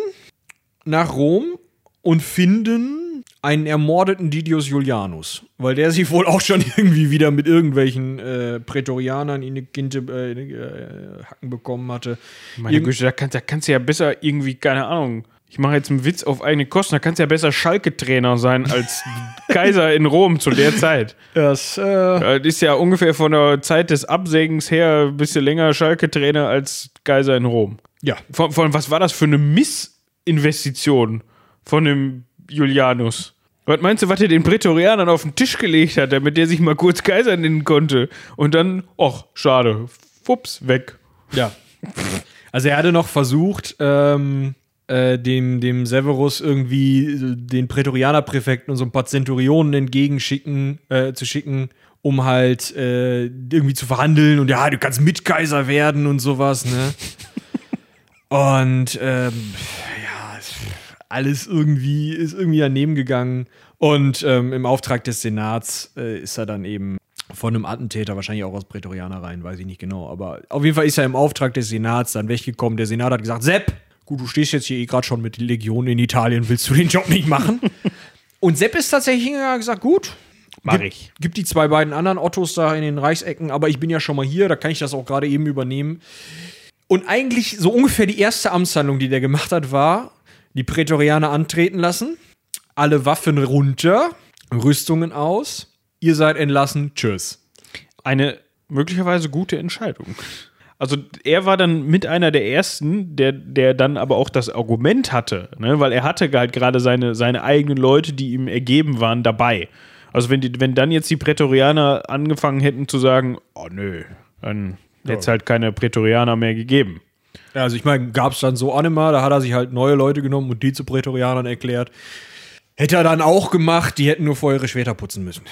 nach Rom und finden einen ermordeten Didius Julianus, weil der sich wohl auch schon irgendwie wieder mit irgendwelchen äh, Prätorianern in die Kinte äh, äh, Hacken bekommen hatte. Meine Güte, da kannst, da kannst du ja besser irgendwie, keine Ahnung, ich mache jetzt einen Witz auf eigene Kosten, da kannst du ja besser Schalke-Trainer sein als Kaiser in Rom zu der Zeit. Das, äh das ist ja ungefähr von der Zeit des Absägens her ein bisschen länger Schalke-Trainer als Kaiser in Rom. Ja. Von, von was war das für eine Missinvestition von dem Julianus? Was meinst du, was er den Prätorianern auf den Tisch gelegt hat, damit der sich mal kurz Kaiser nennen konnte? Und dann, ach, schade, fups, weg. Ja. Also er hatte noch versucht, ähm, äh, dem, dem Severus irgendwie äh, den Prätorianerpräfekten und so ein paar Zenturionen entgegenschicken, äh, zu schicken, um halt äh, irgendwie zu verhandeln und ja, du kannst Mitkaiser werden und sowas, ne? und ähm, alles irgendwie, ist irgendwie daneben gegangen. Und ähm, im Auftrag des Senats äh, ist er dann eben von einem Attentäter, wahrscheinlich auch aus Prätorianer rein, weiß ich nicht genau. Aber auf jeden Fall ist er im Auftrag des Senats dann weggekommen. Der Senat hat gesagt: Sepp, gut, du stehst jetzt hier eh gerade schon mit Legionen in Italien, willst du den Job nicht machen? Und Sepp ist tatsächlich gesagt: gut. Mach ich. Gibt die zwei beiden anderen Ottos da in den Reichsecken, aber ich bin ja schon mal hier, da kann ich das auch gerade eben übernehmen. Und eigentlich so ungefähr die erste Amtshandlung, die der gemacht hat, war, die Prätorianer antreten lassen, alle Waffen runter, Rüstungen aus, ihr seid entlassen, tschüss. Eine möglicherweise gute Entscheidung. Also er war dann mit einer der ersten, der, der dann aber auch das Argument hatte, ne? weil er hatte halt gerade seine, seine eigenen Leute, die ihm ergeben waren, dabei. Also wenn, die, wenn dann jetzt die Prätorianer angefangen hätten zu sagen, oh nö, dann hätte es halt keine Prätorianer mehr gegeben. Ja, also ich meine, gab es dann so Anima, da hat er sich halt neue Leute genommen und die zu Prätorianern erklärt. Hätte er dann auch gemacht, die hätten nur vorher ihre Schwerter putzen müssen.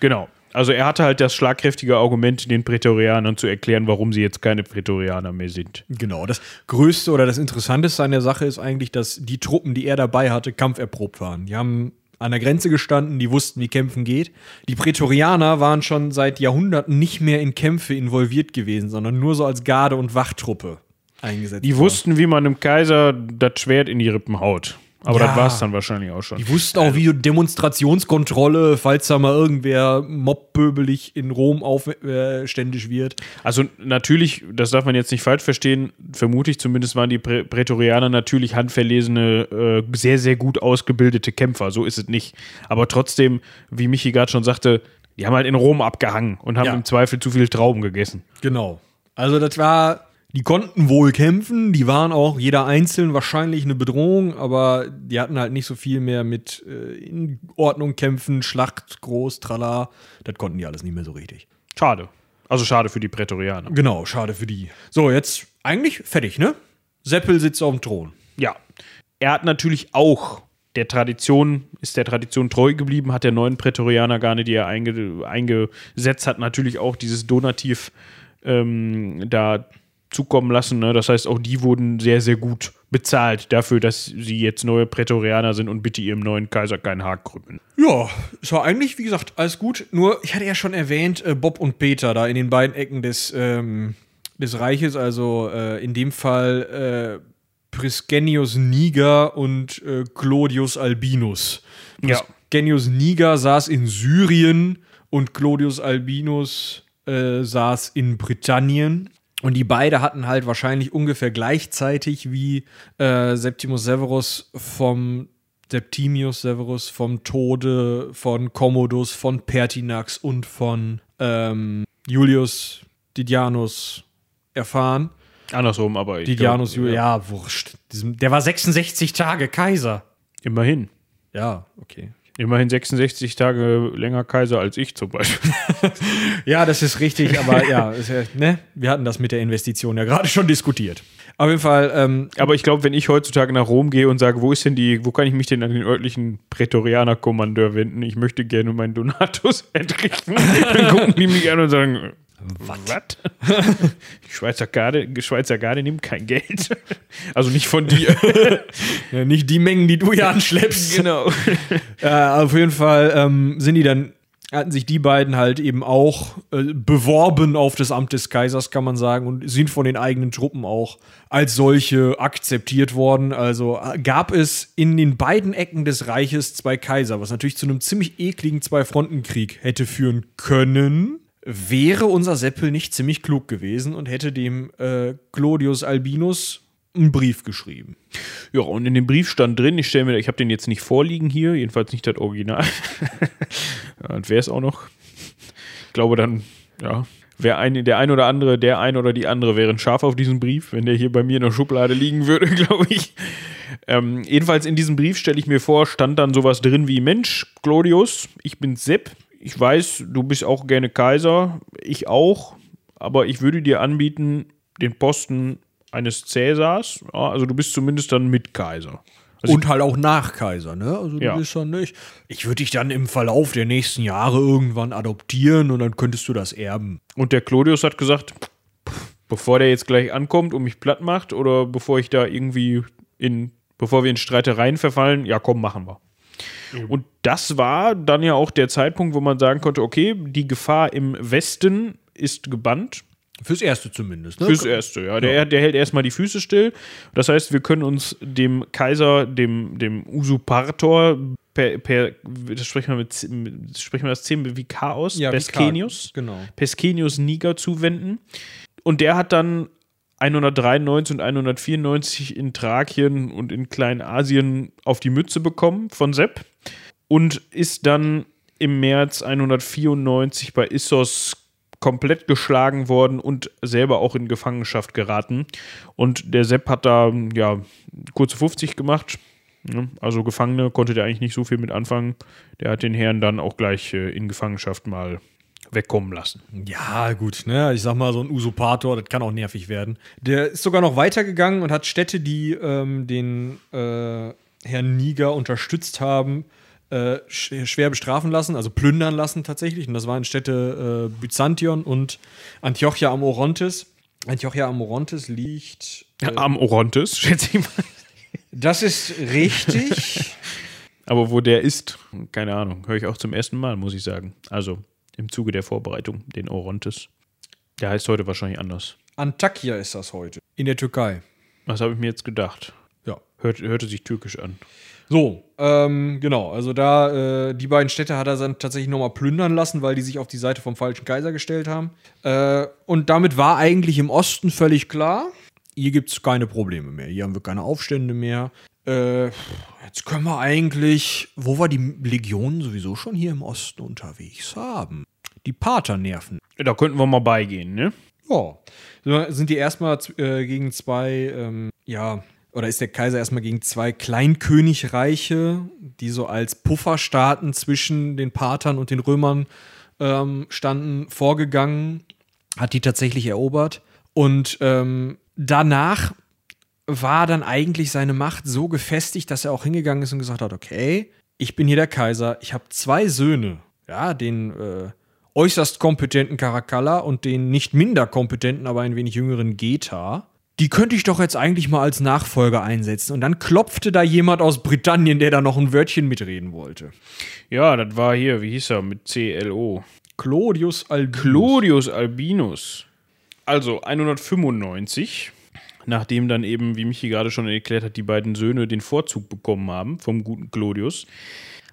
Genau. Also er hatte halt das schlagkräftige Argument, den Prätorianern zu erklären, warum sie jetzt keine Prätorianer mehr sind. Genau. Das Größte oder das Interessanteste an der Sache ist eigentlich, dass die Truppen, die er dabei hatte, kampferprobt waren. Die haben an der Grenze gestanden, die wussten, wie Kämpfen geht. Die Prätorianer waren schon seit Jahrhunderten nicht mehr in Kämpfe involviert gewesen, sondern nur so als Garde- und Wachtruppe eingesetzt. Die wussten, wie man einem Kaiser das Schwert in die Rippen haut. Aber Ja. das war es dann wahrscheinlich auch schon. Die wussten auch, wie Demonstrationskontrolle, falls da mal irgendwer mobböbelig in Rom aufständig wird. Also natürlich, das darf man jetzt nicht falsch verstehen, vermute ich zumindest waren die Prä Prätorianer natürlich handverlesene, äh, sehr, sehr gut ausgebildete Kämpfer. So ist es nicht. Aber trotzdem, wie Michi gerade schon sagte, die haben halt in Rom abgehangen und haben Ja. im Zweifel zu viel Trauben gegessen. Genau. Also das war, die konnten wohl kämpfen, die waren auch jeder einzeln wahrscheinlich eine Bedrohung, aber die hatten halt nicht so viel mehr mit äh, in Ordnung kämpfen, Schlacht, groß, trala. Das konnten die alles nicht mehr so richtig. Schade. Also schade für die Prätorianer. Genau, schade für die. So, jetzt eigentlich fertig, ne? Seppel sitzt auf dem Thron. Ja. Er hat natürlich auch der Tradition, ist der Tradition treu geblieben, hat der neuen Prätorianergarde, die er einge, eingesetzt hat, natürlich auch dieses Donativ ähm, da zukommen lassen. Ne? Das heißt, auch die wurden sehr, sehr gut bezahlt dafür, dass sie jetzt neue Prätorianer sind und bitte ihrem neuen Kaiser keinen Haken krümmen. Ja, es war eigentlich, wie gesagt, alles gut. Nur, ich hatte ja schon erwähnt, äh, Bob und Peter da in den beiden Ecken des, ähm, des Reiches, also äh, in dem Fall äh, Priscenius Niger und äh, Clodius Albinus. Ja. Priscenius Niger saß in Syrien und Clodius Albinus äh, saß in Britannien. Und die beide hatten halt wahrscheinlich ungefähr gleichzeitig wie äh, Septimus Severus vom Septimius Severus vom Tode von Commodus, von Pertinax und von ähm, Julius Didianus erfahren. Andersrum, aber ich Didianus, glaub, Julius, ja, wurscht. Der war 66 Tage Kaiser. Immerhin. Ja, okay. Immerhin 66 Tage länger Kaiser als ich zum Beispiel. Ja, das ist richtig, aber ja, ne? wir hatten das mit der Investition ja gerade schon diskutiert. Auf jeden Fall, ähm, Aber ich glaube, wenn ich heutzutage nach Rom gehe und sage, wo ist denn die, wo kann ich mich denn an den örtlichen Prätorianerkommandeur wenden? Ich möchte gerne meinen Donatus entrichten. Dann gucken die mich an und sagen, was? Die Schweizer Garde, Schweizer Garde nimmt kein Geld. Also nicht von dir. ja, nicht die Mengen, die du hier anschleppst. genau. Äh, auf jeden Fall ähm, sind die dann, hatten sich die beiden halt eben auch äh, beworben auf das Amt des Kaisers, kann man sagen, und sind von den eigenen Truppen auch als solche akzeptiert worden. Also äh, gab es in den beiden Ecken des Reiches zwei Kaiser, was natürlich zu einem ziemlich ekligen Zwei-Fronten-Krieg hätte führen können. Wäre unser Seppel nicht ziemlich klug gewesen und hätte dem äh, Clodius Albinus einen Brief geschrieben. Ja, und in dem Brief stand drin, ich stelle mir, ich habe den jetzt nicht vorliegen hier, jedenfalls nicht das Original. ja, und wer es auch noch? Ich glaube dann, ja, wer ein, der ein oder andere, der ein oder die andere wären scharf auf diesen Brief, wenn der hier bei mir in der Schublade liegen würde, glaube ich. Ähm, jedenfalls in diesem Brief stelle ich mir vor, stand dann sowas drin wie: Mensch, Claudius, ich bin Sepp. Ich weiß, du bist auch gerne Kaiser, ich auch, aber ich würde dir anbieten, den Posten eines Cäsars. Ja, also du bist zumindest dann Mitkaiser. Also und halt auch nach Kaiser, ne? Also du Ja. bist dann nicht. Ich würde dich dann im Verlauf der nächsten Jahre irgendwann adoptieren und dann könntest du das erben. Und der Claudius hat gesagt, bevor der jetzt gleich ankommt und mich platt macht oder bevor ich da irgendwie in, bevor wir in Streitereien verfallen, ja komm, machen wir. Und das war dann ja auch der Zeitpunkt, wo man sagen konnte, okay, die Gefahr im Westen ist gebannt. Fürs Erste zumindest, ne? Fürs Erste, ja. Der, der hält erstmal die Füße still. Das heißt, wir können uns dem Kaiser, dem, dem Usurpator, per, per das sprechen wir, mit, sprechen wir das C wie K aus? Ja, Pescenius. Genau. Pescenius Niger zuwenden. Und der hat dann 193 und 194 in Thrakien und in Kleinasien auf die Mütze bekommen von Sepp und ist dann im März 194 bei Issos komplett geschlagen worden und selber auch in Gefangenschaft geraten. Und der Sepp hat da ja kurze 50 gemacht. Ne? Also Gefangene konnte der eigentlich nicht so viel mit anfangen. Der hat den Herrn dann auch gleich äh, in Gefangenschaft mal wegkommen lassen. Ja, gut, ne? Ich sag mal, so ein Usurpator, das kann auch nervig werden. Der ist sogar noch weitergegangen und hat Städte, die ähm, den äh, Herrn Niger unterstützt haben, äh, sch schwer bestrafen lassen, also plündern lassen tatsächlich. Und das waren Städte äh, Byzantion und Antiochia am Orontes. Antiochia am Orontes liegt. Äh, Am Orontes, schätze ich mal. das ist richtig. Aber wo der ist, keine Ahnung, höre ich auch zum ersten Mal, muss ich sagen. Also im Zuge der Vorbereitung, den Orontes. Der heißt heute wahrscheinlich anders. Antakya ist das heute. In der Türkei. Was habe ich mir jetzt gedacht? Ja. Hört, hörte sich türkisch an. So, ähm, genau. Also da, äh, die beiden Städte hat er dann tatsächlich nochmal plündern lassen, weil die sich auf die Seite vom falschen Kaiser gestellt haben. Äh, und damit war eigentlich im Osten völlig klar, hier gibt es keine Probleme mehr. Hier haben wir keine Aufstände mehr. Äh, jetzt können wir eigentlich, wo wir die Legionen sowieso schon hier im Osten unterwegs haben, die Paternerven. Da könnten wir mal beigehen, ne? Ja. So, Sind die erstmal äh, gegen zwei, ähm, ja, oder ist der Kaiser erstmal gegen zwei Kleinkönigreiche, die so als Pufferstaaten zwischen den Patern und den Römern ähm, standen, vorgegangen, hat die tatsächlich erobert. Und ähm, danach war dann eigentlich seine Macht so gefestigt, dass er auch hingegangen ist und gesagt hat, okay, ich bin hier der Kaiser, ich habe zwei Söhne, ja, den äh, äußerst kompetenten Caracalla und den nicht minder kompetenten, aber ein wenig jüngeren Geta. Die könnte ich doch jetzt eigentlich mal als Nachfolger einsetzen. Und dann klopfte da jemand aus Britannien, der da noch ein Wörtchen mitreden wollte. Ja, das war hier, wie hieß er, mit CLO. Clodius Albinus. Clodius Albinus. Also 195, nachdem dann eben, wie Michi gerade schon erklärt hat, die beiden Söhne den Vorzug bekommen haben vom guten Clodius,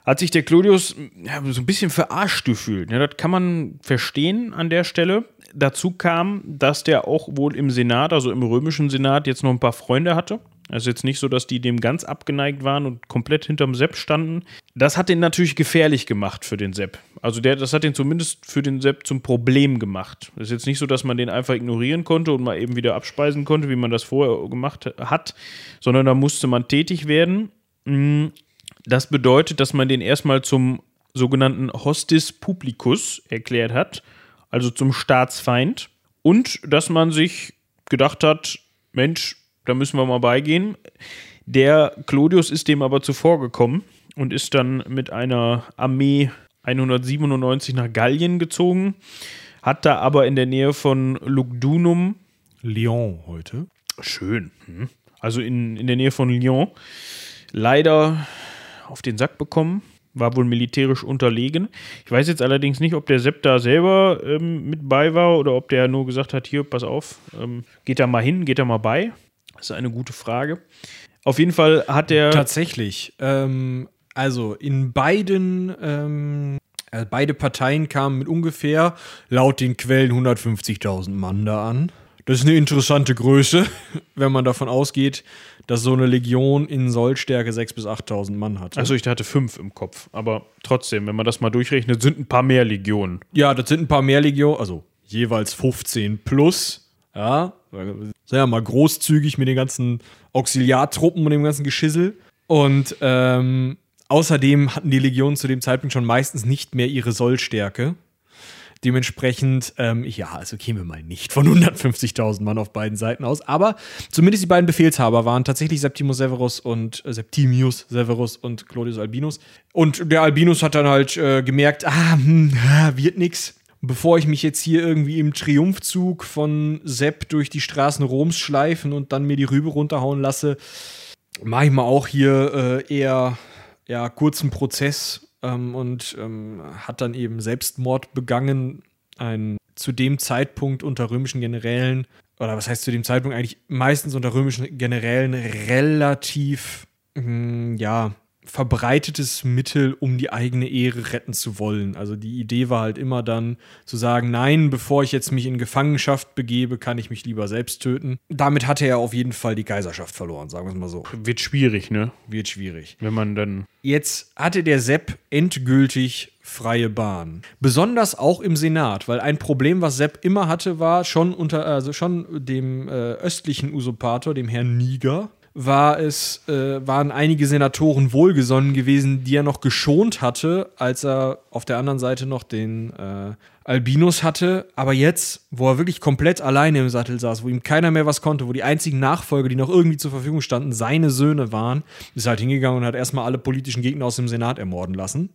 hat sich der Clodius ja, so ein bisschen verarscht gefühlt. Ja, das kann man verstehen an der Stelle. Dazu kam, dass der auch wohl im Senat, also im römischen Senat, jetzt noch ein paar Freunde hatte. Also jetzt nicht so, dass die dem ganz abgeneigt waren und komplett hinterm Sepp standen. Das hat den natürlich gefährlich gemacht für den Sepp. Also der, das hat den zumindest für den Sepp zum Problem gemacht. Es ist jetzt nicht so, dass man den einfach ignorieren konnte und mal eben wieder abspeisen konnte, wie man das vorher gemacht hat, sondern da musste man tätig werden. Mm, Das bedeutet, dass man den erstmal zum sogenannten Hostis Publicus erklärt hat, also zum Staatsfeind. Und dass man sich gedacht hat, Mensch, da müssen wir mal beigehen. Der Clodius ist dem aber zuvorgekommen und ist dann mit einer Armee 197 nach Gallien gezogen, hat da aber in der Nähe von Lugdunum, Lyon heute. schön, hm, also in, in der Nähe von Lyon, leider auf den Sack bekommen, war wohl militärisch unterlegen. Ich weiß jetzt allerdings nicht, ob der Sepp da selber ähm, mit bei war oder ob der nur gesagt hat, hier, pass auf, ähm, geht da mal hin, geht da mal bei. Das ist eine gute Frage. Auf jeden Fall hat er. Tatsächlich. Ähm, also in beiden, ähm, äh, beide Parteien kamen mit ungefähr, laut den Quellen, 150.000 Mann da an. Das ist eine interessante Größe, wenn man davon ausgeht, dass so eine Legion in Sollstärke 6.000 bis 8.000 Mann hat. Achso, ich hatte fünf im Kopf. Aber trotzdem, wenn man das mal durchrechnet, sind ein paar mehr Legionen. Ja, das sind ein paar mehr Legionen, also jeweils 15 plus. Ja, sagen wir mal großzügig mit den ganzen Auxiliartruppen und dem ganzen Geschissel. Und ähm, außerdem hatten die Legionen zu dem Zeitpunkt schon meistens nicht mehr ihre Sollstärke. Dementsprechend, ähm, ja, also gehen wir mal nicht von 150.000 Mann auf beiden Seiten aus. Aber zumindest die beiden Befehlshaber waren tatsächlich Septimus Severus und äh, Septimius Severus und Clodius Albinus. Und der Albinus hat dann halt äh, gemerkt, ah, hm, ah, wird nix. Bevor ich mich jetzt hier irgendwie im Triumphzug von Sepp durch die Straßen Roms schleifen und dann mir die Rübe runterhauen lasse, mache ich mal auch hier äh, eher ja, kurzen Prozess ähm, und ähm, hat dann eben Selbstmord begangen. Ein zu dem Zeitpunkt unter römischen Generälen, oder was heißt zu dem Zeitpunkt eigentlich meistens unter römischen Generälen relativ, mh, ja, verbreitetes Mittel, um die eigene Ehre retten zu wollen. Also die Idee war halt immer dann zu sagen, nein, bevor ich jetzt mich in Gefangenschaft begebe, kann ich mich lieber selbst töten. Damit hatte er auf jeden Fall die Kaiserschaft verloren, sagen wir es mal so. Wird schwierig, ne? Wird schwierig. Wenn man dann. Jetzt hatte der Sepp endgültig freie Bahn. Besonders auch im Senat, weil ein Problem, was Sepp immer hatte, war schon unter, also schon dem äh, östlichen Usurpator, dem Herrn Niger, war es, äh, waren einige Senatoren wohlgesonnen gewesen, die er noch geschont hatte, als er auf der anderen Seite noch den äh, Albinus hatte. Aber jetzt, wo er wirklich komplett alleine im Sattel saß, wo ihm keiner mehr was konnte, wo die einzigen Nachfolger, die noch irgendwie zur Verfügung standen, seine Söhne waren, ist halt hingegangen und hat erstmal alle politischen Gegner aus dem Senat ermorden lassen.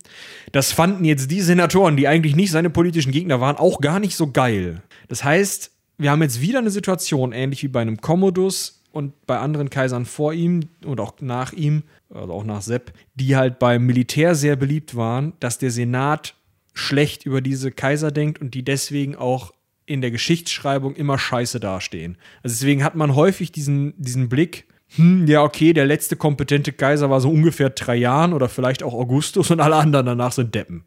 Das fanden jetzt die Senatoren, die eigentlich nicht seine politischen Gegner waren, auch gar nicht so geil. Das heißt, wir haben jetzt wieder eine Situation, ähnlich wie bei einem Commodus, und bei anderen Kaisern vor ihm und auch nach ihm, also auch nach Sepp, die halt beim Militär sehr beliebt waren, dass der Senat schlecht über diese Kaiser denkt und die deswegen auch in der Geschichtsschreibung immer scheiße dastehen. Also deswegen hat man häufig diesen, diesen Blick, hm, ja, okay, der letzte kompetente Kaiser war so ungefähr Trajan oder vielleicht auch Augustus und alle anderen danach sind Deppen.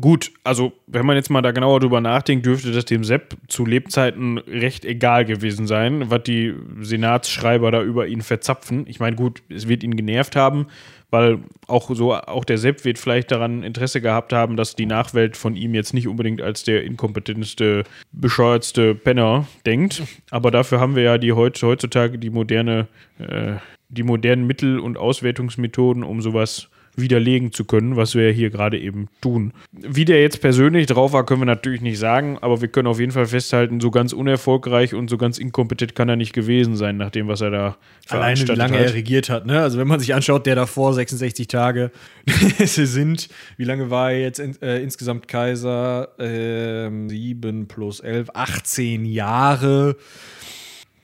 Gut, also wenn man jetzt mal da genauer drüber nachdenkt, dürfte das dem Sepp zu Lebzeiten recht egal gewesen sein, was die Senatsschreiber da über ihn verzapfen. Ich meine, gut, es wird ihn genervt haben, weil auch so, auch der Sepp wird vielleicht daran Interesse gehabt haben, dass die Nachwelt von ihm jetzt nicht unbedingt als der inkompetenteste, bescheuertste Penner denkt. Aber dafür haben wir ja die heutzutage die moderne, äh, die modernen Mittel und Auswertungsmethoden, um sowas widerlegen zu können, was wir hier gerade eben tun. Wie der jetzt persönlich drauf war, können wir natürlich nicht sagen, aber wir können auf jeden Fall festhalten, so ganz unerfolgreich und so ganz inkompetent kann er nicht gewesen sein, nach dem, was er da Alleine wie lange hat. er regiert hat. Ne? Also wenn man sich anschaut, der davor 66 Tage sind, wie lange war er jetzt in, äh, insgesamt Kaiser? Ähm, 7 plus 11, 18 Jahre.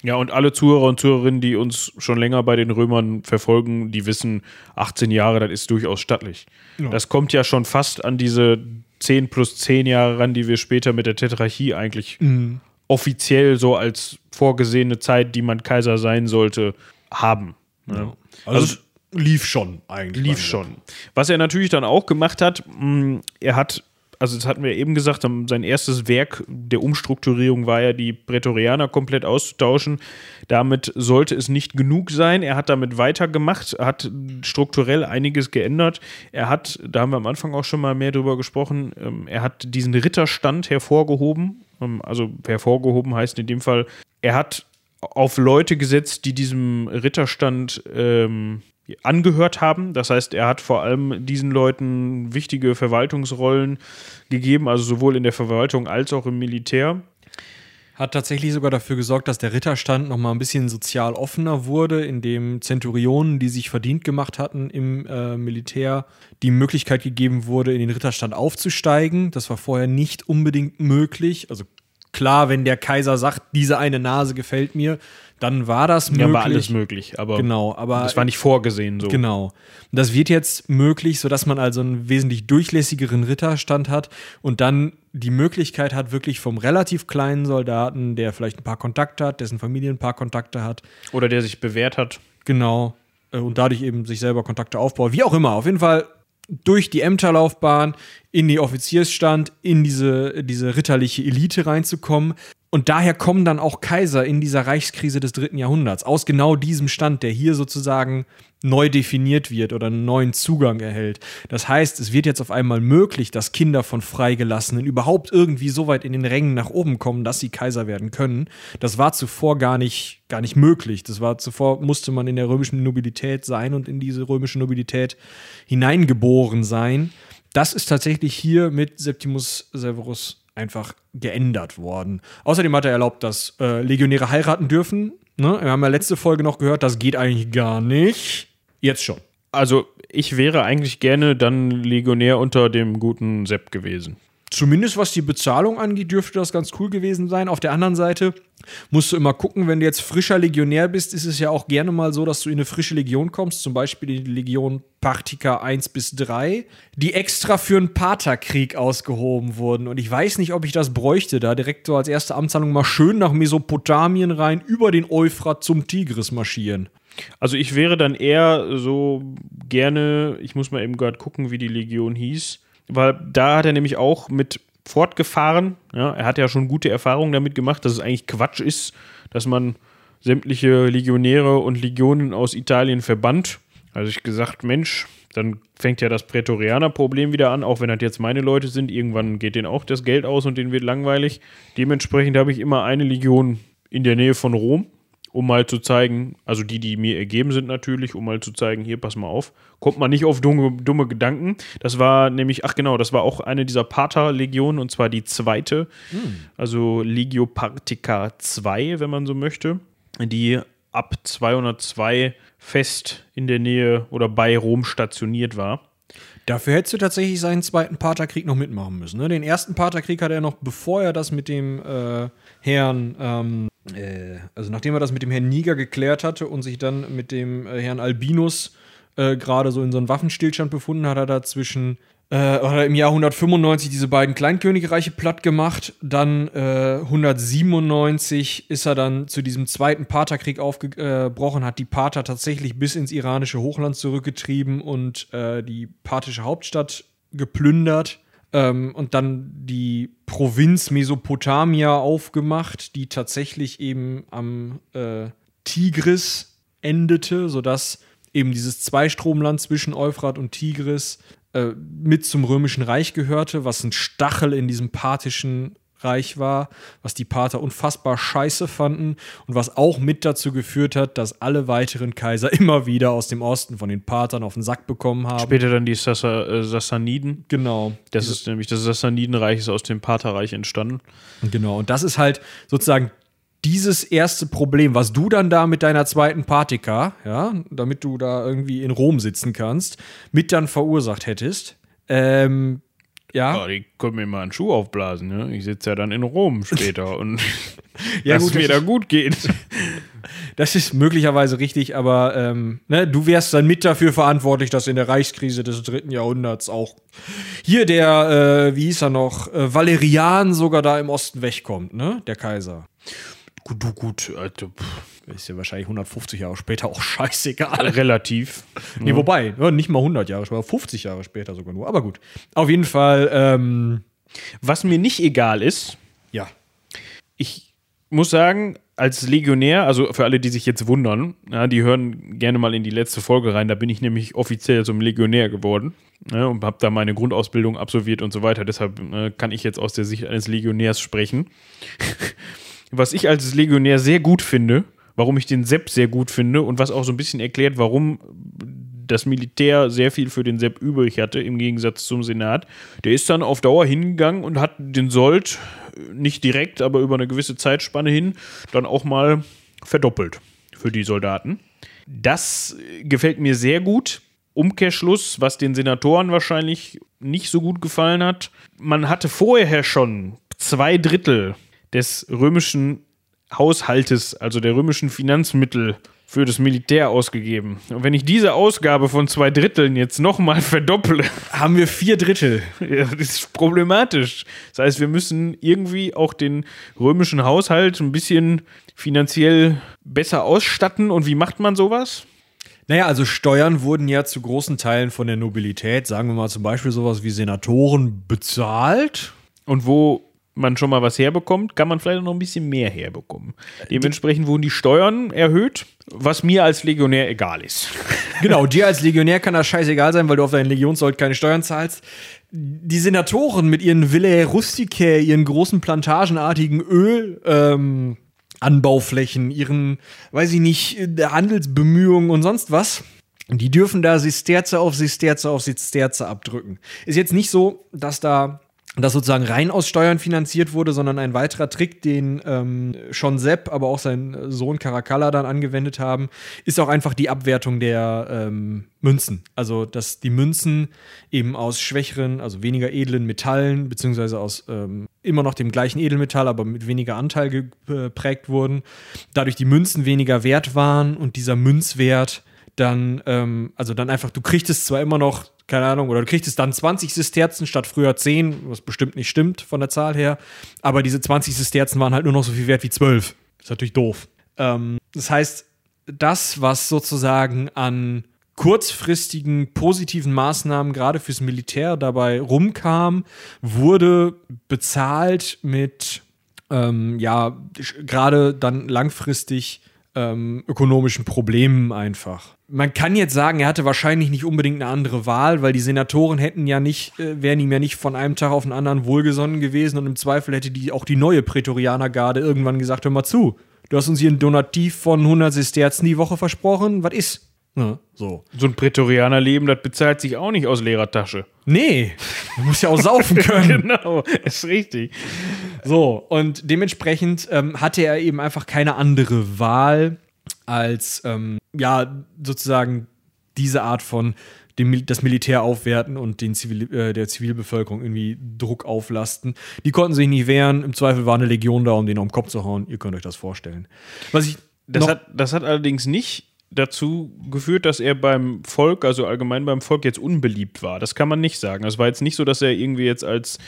Ja, und alle Zuhörer und Zuhörerinnen, die uns schon länger bei den Römern verfolgen, die wissen, 18 Jahre, das ist durchaus stattlich. Ja. Das kommt ja schon fast an diese 10 plus 10 Jahre ran, die wir später mit der Tetrarchie eigentlich mhm. offiziell so als vorgesehene Zeit, die man Kaiser sein sollte, haben. Ja. Ja. Also, also lief schon eigentlich. Lief schon. Was er natürlich dann auch gemacht hat, mh, er hat also das hatten wir eben gesagt, sein erstes Werk der Umstrukturierung war ja, die Prätorianer komplett auszutauschen. Damit sollte es nicht genug sein. Er hat damit weitergemacht, hat strukturell einiges geändert. Er hat, da haben wir am Anfang auch schon mal mehr drüber gesprochen, ähm, er hat diesen Ritterstand hervorgehoben. Ähm, also hervorgehoben heißt in dem Fall, er hat auf Leute gesetzt, die diesem Ritterstand ähm, angehört haben. Das heißt, er hat vor allem diesen Leuten wichtige Verwaltungsrollen gegeben, also sowohl in der Verwaltung als auch im Militär. Hat tatsächlich sogar dafür gesorgt, dass der Ritterstand noch mal ein bisschen sozial offener wurde, indem Zenturionen, die sich verdient gemacht hatten im äh, Militär, die Möglichkeit gegeben wurde, in den Ritterstand aufzusteigen. Das war vorher nicht unbedingt möglich. Also klar, wenn der Kaiser sagt, diese eine Nase gefällt mir, dann war das möglich. Ja, war alles möglich, aber, genau, aber das war nicht vorgesehen so. Genau. Das wird jetzt möglich, sodass man also einen wesentlich durchlässigeren Ritterstand hat und dann die Möglichkeit hat, wirklich vom relativ kleinen Soldaten, der vielleicht ein paar Kontakte hat, dessen Familie ein paar Kontakte hat. Oder der sich bewährt hat. Genau. Äh, und dadurch eben sich selber Kontakte aufbaut. Wie auch immer. Auf jeden Fall durch die Ämterlaufbahn in die Offiziersstand, in diese, diese ritterliche Elite reinzukommen. Und daher kommen dann auch Kaiser in dieser Reichskrise des dritten Jahrhunderts, aus genau diesem Stand, der hier sozusagen neu definiert wird oder einen neuen Zugang erhält. Das heißt, es wird jetzt auf einmal möglich, dass Kinder von Freigelassenen überhaupt irgendwie so weit in den Rängen nach oben kommen, dass sie Kaiser werden können. Das war zuvor gar nicht, gar nicht möglich. Das war zuvor, musste man in der römischen Nobilität sein und in diese römische Nobilität hineingeboren sein. Das ist tatsächlich hier mit Septimus Severus einfach geändert worden. Außerdem hat er erlaubt, dass äh, Legionäre heiraten dürfen. Ne? Wir haben ja letzte Folge noch gehört, das geht eigentlich gar nicht. Jetzt schon. Also, ich wäre eigentlich gerne dann Legionär unter dem guten Sepp gewesen. Zumindest was die Bezahlung angeht, dürfte das ganz cool gewesen sein. Auf der anderen Seite musst du immer gucken, wenn du jetzt frischer Legionär bist, ist es ja auch gerne mal so, dass du in eine frische Legion kommst, zum Beispiel die Legion Partika 1 bis 3, die extra für einen Paterkrieg ausgehoben wurden. Und ich weiß nicht, ob ich das bräuchte, da direkt so als erste Amtshandlung mal schön nach Mesopotamien rein, über den Euphrat zum Tigris marschieren. Also ich wäre dann eher so gerne, ich muss mal eben gerade gucken, wie die Legion hieß weil da hat er nämlich auch mit fortgefahren. Ja, er hat ja schon gute Erfahrungen damit gemacht, dass es eigentlich Quatsch ist, dass man sämtliche Legionäre und Legionen aus Italien verbannt. Also ich gesagt, Mensch, dann fängt ja das Prätorianer-Problem wieder an, auch wenn das jetzt meine Leute sind. Irgendwann geht denen auch das Geld aus und denen wird langweilig. Dementsprechend habe ich immer eine Legion in der Nähe von Rom um mal zu zeigen, also die, die mir ergeben sind natürlich, um mal zu zeigen, hier, pass mal auf, kommt man nicht auf dumme, dumme Gedanken. Das war nämlich, ach genau, das war auch eine dieser Pater-Legionen und zwar die zweite, hm. also Legio Partica 2, wenn man so möchte, die ab 202 fest in der Nähe oder bei Rom stationiert war. Dafür hättest du tatsächlich seinen zweiten Paterkrieg noch mitmachen müssen. Ne? Den ersten Paterkrieg hat er noch, bevor er das mit dem äh, Herrn ähm, äh, also nachdem er das mit dem Herrn Niger geklärt hatte und sich dann mit dem äh, Herrn Albinus äh, gerade so in so einem Waffenstillstand befunden hat, hat er zwischen äh, im Jahr 195 diese beiden Kleinkönigreiche platt gemacht. Dann äh, 197 ist er dann zu diesem zweiten Partherkrieg aufgebrochen, hat die Parther tatsächlich bis ins iranische Hochland zurückgetrieben und äh, die parthische Hauptstadt geplündert. Ähm, und dann die Provinz Mesopotamia aufgemacht, die tatsächlich eben am äh, Tigris endete, sodass eben dieses Zweistromland zwischen Euphrat und Tigris äh, mit zum Römischen Reich gehörte, was ein Stachel in diesem parthischen Reich war, was die Parther unfassbar scheiße fanden und was auch mit dazu geführt hat, dass alle weiteren Kaiser immer wieder aus dem Osten von den Parthern auf den Sack bekommen haben. Später dann die Sassa, äh, Sassaniden. Genau. Das Diese ist nämlich das Sassanidenreich ist aus dem Partherreich entstanden. Genau. Und das ist halt sozusagen dieses erste Problem, was du dann da mit deiner zweiten Partika, ja, damit du da irgendwie in Rom sitzen kannst, mit dann verursacht hättest. Ähm, ja. ja. die können mir mal einen Schuh aufblasen, ne? Ich sitze ja dann in Rom später und ja, dass gut, mir da gut geht. Das ist möglicherweise richtig, aber ähm, ne, du wärst dann mit dafür verantwortlich, dass in der Reichskrise des dritten Jahrhunderts auch hier der, äh, wie hieß er noch, äh, Valerian sogar da im Osten wegkommt, ne? Der Kaiser. Gut, du, gut, also, ist ja wahrscheinlich 150 Jahre später auch scheißegal. Relativ. Nee, wobei, ja, nicht mal 100 Jahre später, 50 Jahre später sogar nur. Aber gut. Auf jeden Fall, ähm, Was mir nicht egal ist, ja. ich muss sagen, als Legionär, also für alle, die sich jetzt wundern, ja, die hören gerne mal in die letzte Folge rein, da bin ich nämlich offiziell zum Legionär geworden ja, und habe da meine Grundausbildung absolviert und so weiter. Deshalb äh, kann ich jetzt aus der Sicht eines Legionärs sprechen. was ich als Legionär sehr gut finde, warum ich den Sepp sehr gut finde und was auch so ein bisschen erklärt, warum das Militär sehr viel für den Sepp übrig hatte, im Gegensatz zum Senat. Der ist dann auf Dauer hingegangen und hat den Sold nicht direkt, aber über eine gewisse Zeitspanne hin dann auch mal verdoppelt für die Soldaten. Das gefällt mir sehr gut. Umkehrschluss, was den Senatoren wahrscheinlich nicht so gut gefallen hat. Man hatte vorher schon zwei Drittel des römischen Haushaltes, also der römischen Finanzmittel für das Militär ausgegeben. Und wenn ich diese Ausgabe von zwei Dritteln jetzt nochmal verdopple, Haben wir vier Drittel. ja, das ist problematisch. Das heißt, wir müssen irgendwie auch den römischen Haushalt ein bisschen finanziell besser ausstatten. Und wie macht man sowas? Naja, also Steuern wurden ja zu großen Teilen von der Nobilität, sagen wir mal zum Beispiel sowas wie Senatoren, bezahlt. Und wo man schon mal was herbekommt, kann man vielleicht noch ein bisschen mehr herbekommen. Dementsprechend wurden die Steuern erhöht, was mir als Legionär egal ist. Genau, dir als Legionär kann das scheißegal sein, weil du auf deinen Legionssold keine Steuern zahlst. Die Senatoren mit ihren Villae Rusticae, ihren großen plantagenartigen Öl, ähm, Anbauflächen, ihren, weiß ich nicht, äh, Handelsbemühungen und sonst was. Die dürfen da Sisterze auf Sisterze auf Sisterze abdrücken. Ist jetzt nicht so, dass da das sozusagen rein aus Steuern finanziert wurde, sondern ein weiterer Trick, den ähm, schon Sepp, aber auch sein Sohn Caracalla dann angewendet haben, ist auch einfach die Abwertung der ähm, Münzen. Also, dass die Münzen eben aus schwächeren, also weniger edlen Metallen, beziehungsweise aus ähm, immer noch dem gleichen Edelmetall, aber mit weniger Anteil geprägt wurden. Dadurch die Münzen weniger wert waren und dieser Münzwert dann, ähm, also dann einfach, du kriegst es zwar immer noch, keine Ahnung, oder du kriegst es dann 20 Sisterzen statt früher 10, was bestimmt nicht stimmt von der Zahl her, aber diese 20 Sisterzen waren halt nur noch so viel wert wie 12. Ist natürlich doof. Ähm, das heißt, das, was sozusagen an kurzfristigen positiven Maßnahmen gerade fürs Militär dabei rumkam, wurde bezahlt mit ähm, ja gerade dann langfristig ähm, ökonomischen Problemen einfach. Man kann jetzt sagen, er hatte wahrscheinlich nicht unbedingt eine andere Wahl, weil die Senatoren hätten ja nicht, äh, wären ihm ja nicht von einem Tag auf den anderen wohlgesonnen gewesen und im Zweifel hätte die auch die neue Prätorianergarde irgendwann gesagt, hör mal zu, du hast uns hier ein Donativ von 100 Sesterzen die Woche versprochen, was ist? Ja, so. So ein Prätorianerleben, das bezahlt sich auch nicht aus leerer Tasche. Nee, du musst ja auch saufen können. Genau, ist richtig. So, und dementsprechend ähm, hatte er eben einfach keine andere Wahl, als ähm, ja, sozusagen diese Art von dem, das Militär aufwerten und den Zivil, äh, der Zivilbevölkerung irgendwie Druck auflasten. Die konnten sich nicht wehren. Im Zweifel war eine Legion da, um den auf den Kopf zu hauen. Ihr könnt euch das vorstellen. Was ich Das hat, das hat allerdings nicht dazu geführt, dass er beim Volk, also allgemein beim Volk, jetzt unbeliebt war. Das kann man nicht sagen. Es war jetzt nicht so, dass er irgendwie jetzt als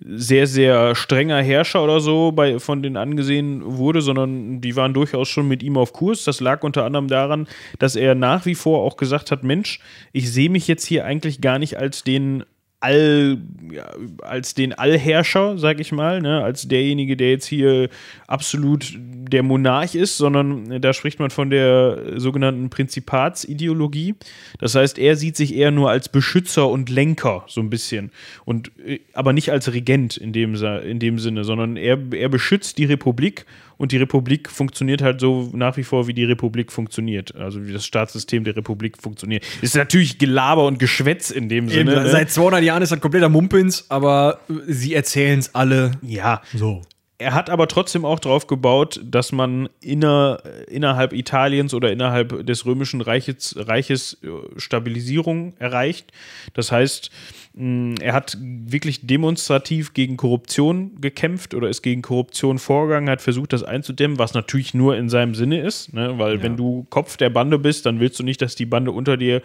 sehr, sehr strenger Herrscher oder so bei, von denen angesehen wurde, sondern die waren durchaus schon mit ihm auf Kurs. Das lag unter anderem daran, dass er nach wie vor auch gesagt hat: Mensch, ich sehe mich jetzt hier eigentlich gar nicht als den All, ja, als den Allherrscher, sag ich mal, ne, als derjenige, der jetzt hier absolut der Monarch ist, sondern da spricht man von der sogenannten Prinzipatideologie. Das heißt, er sieht sich eher nur als Beschützer und Lenker, so ein bisschen. Und, äh, aber nicht als Regent in dem, in dem Sinne, sondern er, er beschützt die Republik und die Republik funktioniert halt so nach wie vor, wie die Republik funktioniert. Also wie das Staatssystem der Republik funktioniert. Ist natürlich Gelaber und Geschwätz in dem Sinne. Eben, ne? Seit 200 Jahren ist das kompletter Mumpins, aber sie erzählen es alle. Ja, So. er hat aber trotzdem auch darauf gebaut, dass man inner, innerhalb Italiens oder innerhalb des römischen Reiches, Reiches äh, Stabilisierung erreicht. Das heißt, er hat wirklich demonstrativ gegen Korruption gekämpft oder ist gegen Korruption vorgegangen, hat versucht, das einzudämmen, was natürlich nur in seinem Sinne ist, ne? weil wenn du Kopf der Bande bist, dann willst du nicht, dass die Bande unter dir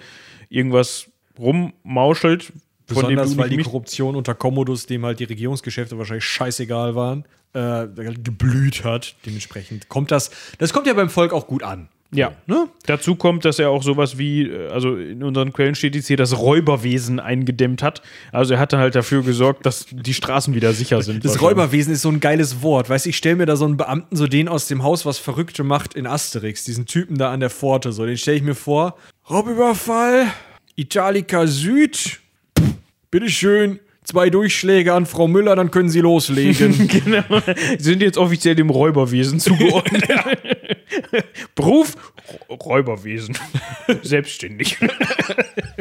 irgendwas rummauschelt. von dem Besonders weil die Korruption unter Commodus, dem halt die Regierungsgeschäfte wahrscheinlich scheißegal waren, äh, geblüht hat. Dementsprechend kommt das, das kommt ja beim Volk auch gut an. Ja. Ne? Dazu kommt, dass er auch sowas wie, äh, also in unseren Quellen steht jetzt hier, das Räuberwesen eingedämmt hat. Also er hat dann halt dafür gesorgt, dass die Straßen wieder sicher sind. Das. Räuberwesen ist so ein geiles Wort. Weißt du, ich stelle mir da so einen Beamten, so den aus dem Haus, was Verrückte macht in Asterix, diesen Typen da an der Pforte, so, den stelle ich mir vor. Raubüberfall, Italica Süd, bitteschön, zwei Durchschläge an Frau Müller, dann können Sie loslegen. genau. Sie sind jetzt offiziell dem Räuberwesen zugeordnet. Beruf? Räuberwesen. Selbstständig.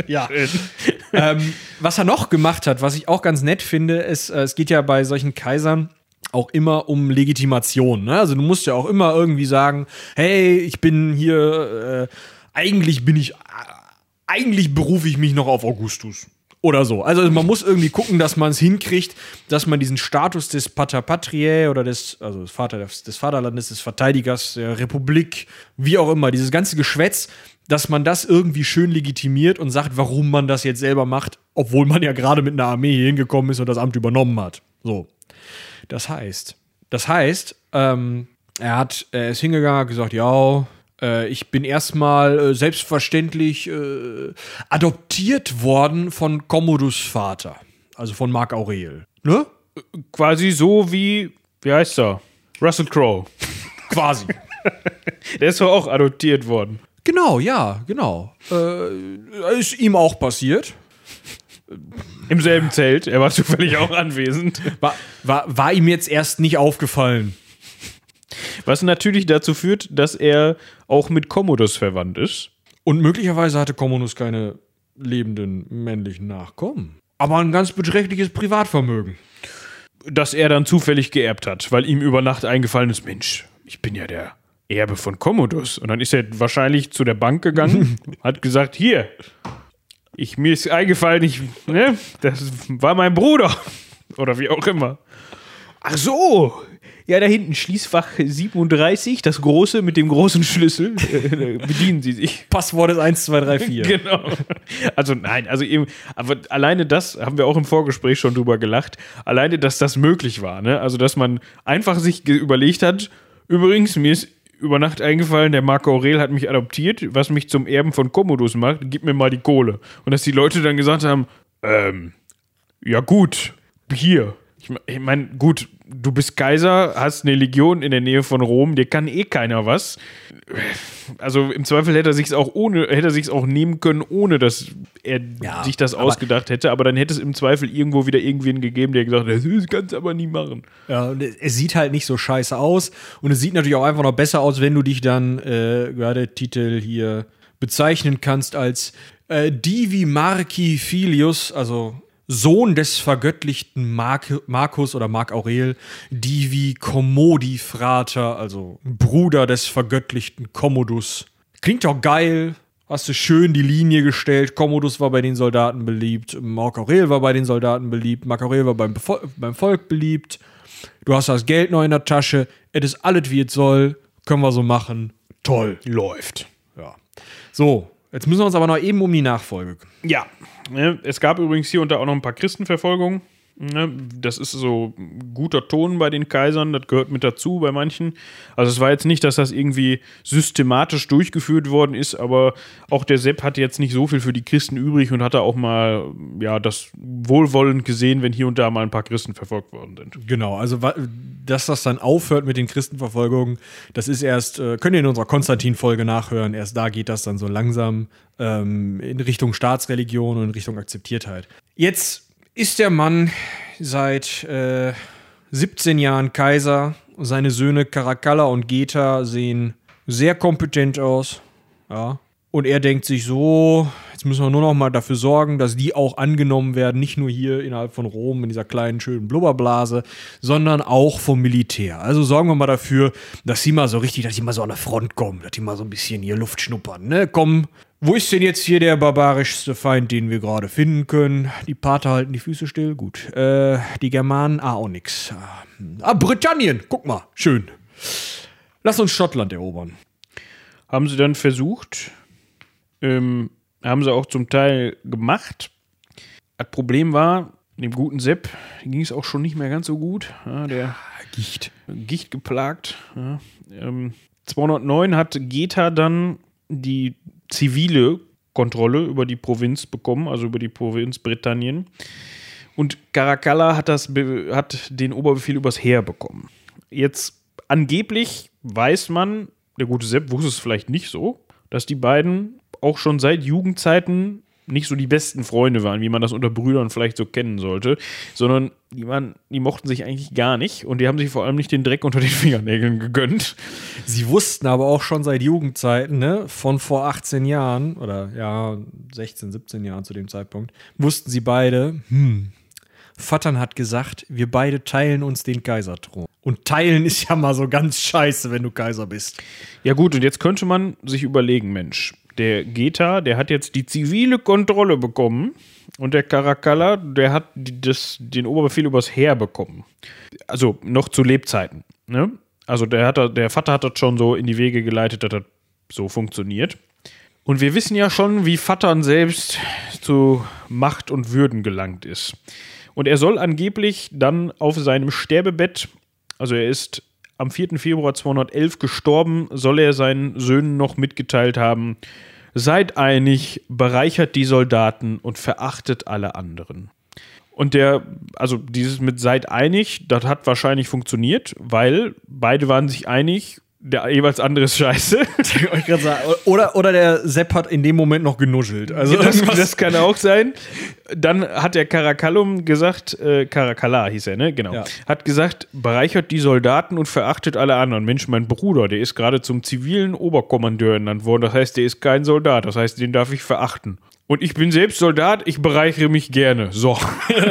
ja. ähm, was er noch gemacht hat, was ich auch ganz nett finde, ist, äh, es geht ja bei solchen Kaisern auch immer um Legitimation. Ne? Also du musst ja auch immer irgendwie sagen, hey, ich bin hier, äh, eigentlich bin ich, äh, eigentlich berufe ich mich noch auf Augustus. Oder so. Also man muss irgendwie gucken, dass man es hinkriegt, dass man diesen Status des Pater Patriae oder des, also des, Vater, des Vaterlandes, des Verteidigers der Republik, wie auch immer, dieses ganze Geschwätz, dass man das irgendwie schön legitimiert und sagt, warum man das jetzt selber macht, obwohl man ja gerade mit einer Armee hier hingekommen ist und das Amt übernommen hat. So. Das heißt, das heißt, ähm, er hat, er ist hingegangen, hat gesagt, ja, ich bin erstmal äh, selbstverständlich äh, adoptiert worden von Commodus Vater, also von Marc Aurel. Ne? Quasi so wie, wie heißt er? Russell Crowe. Quasi. Der ist doch auch adoptiert worden. genau, ja, genau. Äh, ist ihm auch passiert. Im selben Zelt. Er war zufällig auch anwesend. War, war, war ihm jetzt erst nicht aufgefallen. Was natürlich dazu führt, dass er auch mit Commodus verwandt ist. Und möglicherweise hatte Commodus keine lebenden männlichen Nachkommen. Aber ein ganz beträchtliches Privatvermögen. Das er dann zufällig geerbt hat, weil ihm über Nacht eingefallen ist: Mensch, ich bin ja der Erbe von Commodus. Und dann ist er wahrscheinlich zu der Bank gegangen, hat gesagt: Hier, ich, mir ist eingefallen, ich, ne, das war mein Bruder. Oder wie auch immer. Ach so. Ja, da hinten Schließfach 37, das große mit dem großen Schlüssel. Äh, bedienen Sie sich. Passwort ist 1, 2, 3, 4. Genau. Also nein, also eben, aber alleine das haben wir auch im Vorgespräch schon drüber gelacht. Alleine, dass das möglich war, ne? Also, dass man einfach sich überlegt hat, übrigens, mir ist über Nacht eingefallen, der Marco Aurel hat mich adoptiert, was mich zum Erben von Commodus macht, gib mir mal die Kohle. Und dass die Leute dann gesagt haben, ähm, ja gut, hier. Ich meine, gut, du bist Kaiser, hast eine Legion in der Nähe von Rom, dir kann eh keiner was. Also im Zweifel hätte er sich auch ohne, hätte er sich auch nehmen können, ohne dass er Ja, sich das ausgedacht hätte. Aber dann hätte es im Zweifel irgendwo wieder irgendwen gegeben, der gesagt hat, das kannst du aber nie machen. Ja, und es es sieht halt nicht so scheiße aus. Und es sieht natürlich auch einfach noch besser aus, wenn du dich dann, äh, gerade Titel hier bezeichnen kannst als äh, Divi Marci Filius, also Sohn des vergöttlichten Mark Marcus oder Marc Aurel, Divi Commodi Frater, also Bruder des vergöttlichten Commodus. Klingt doch geil. Hast du schön die Linie gestellt. Commodus war bei den Soldaten beliebt. Marc Aurel war bei den Soldaten beliebt. Marc Aurel war beim, Befol- beim Volk beliebt. Du hast das Geld noch in der Tasche. Es ist alles, wie es soll. Können wir so machen. Toll. Läuft. Ja. So, jetzt müssen wir uns aber noch eben um die Nachfolge. Ja, ne, es gab übrigens hier und da auch noch ein paar Christenverfolgungen. Ne, das ist so guter Ton bei den Kaisern, das gehört mit dazu bei manchen. Also es war jetzt nicht, dass das irgendwie systematisch durchgeführt worden ist, aber auch der Sepp hatte jetzt nicht so viel für die Christen übrig und hatte auch mal ja das wohlwollend gesehen, wenn hier und da mal ein paar Christen verfolgt worden sind. Genau, also dass das dann aufhört mit den Christenverfolgungen, das ist erst, äh, könnt ihr in unserer Konstantin-Folge nachhören, erst da geht das dann so langsam ähm, in Richtung Staatsreligion und in Richtung Akzeptiertheit. Jetzt ist der Mann seit äh, 17 Jahren Kaiser. Seine Söhne Caracalla und Geta sehen sehr kompetent aus. Ja. Und er denkt sich so, jetzt müssen wir nur noch mal dafür sorgen, dass die auch angenommen werden, nicht nur hier innerhalb von Rom in dieser kleinen schönen Blubberblase, sondern auch vom Militär. Also sorgen wir mal dafür, dass sie mal so richtig, dass sie mal so an der Front kommen, dass die mal so ein bisschen hier Luft schnuppern. Ne? Komm, wo ist denn jetzt hier der barbarischste Feind, den wir gerade finden können? Die Pater halten die Füße still, gut. Äh, die Germanen, ah, auch nix. Ah. Ah, Britannien, guck mal, schön. Lass uns Schottland erobern. Haben sie dann versucht, ähm, haben sie auch zum Teil gemacht. Das Problem war, dem guten Sepp ging es auch schon nicht mehr ganz so gut. Ja, der Gicht. Gicht geplagt. Ja. Ähm, 209 hat Geta dann die zivile Kontrolle über die Provinz bekommen, also über die Provinz Britannien. Und Caracalla hat, das hat den Oberbefehl übers Heer bekommen. Jetzt angeblich weiß man, der gute Sepp wusste es vielleicht nicht so, dass die beiden auch schon seit Jugendzeiten nicht so die besten Freunde waren, wie man das unter Brüdern vielleicht so kennen sollte, sondern die, waren, die mochten sich eigentlich gar nicht und die haben sich vor allem nicht den Dreck unter den Fingernägeln gegönnt. Sie wussten aber auch schon seit Jugendzeiten, ne, von vor 18 Jahren oder ja, 16, 17 Jahren zu dem Zeitpunkt, wussten sie beide, hm, Vattern hat gesagt, wir beide teilen uns den Kaiserthron. Und teilen ist ja mal so ganz scheiße, wenn du Kaiser bist. Ja gut, und jetzt könnte man sich überlegen, Mensch, der Geta, der hat jetzt die zivile Kontrolle bekommen und der Caracalla, der hat das, den Oberbefehl übers Heer bekommen. Also noch zu Lebzeiten. Ne? Also der, hat, der Vater hat das schon so in die Wege geleitet, dass das so funktioniert. Und wir wissen ja schon, wie Vattern selbst zu Macht und Würden gelangt ist. Und er soll angeblich dann auf seinem Sterbebett, also er ist am 4. Februar 211 gestorben, soll er seinen Söhnen noch mitgeteilt haben, seid einig, bereichert die Soldaten und verachtet alle anderen. Und der, also dieses mit seid einig, das hat wahrscheinlich funktioniert, weil beide waren sich einig, der jeweils andere ist scheiße. Oder, oder der Sepp hat in dem Moment noch genuschelt. Also das, das kann auch sein. Dann hat der Caracallum gesagt, äh, Caracalla hieß er, ne? Genau. Ja. Hat gesagt, bereichert die Soldaten und verachtet alle anderen. Mensch, mein Bruder, der ist gerade zum zivilen Oberkommandeur ernannt worden. Das heißt, der ist kein Soldat. Das heißt, den darf ich verachten. Und ich bin selbst Soldat, ich bereichere mich gerne. So.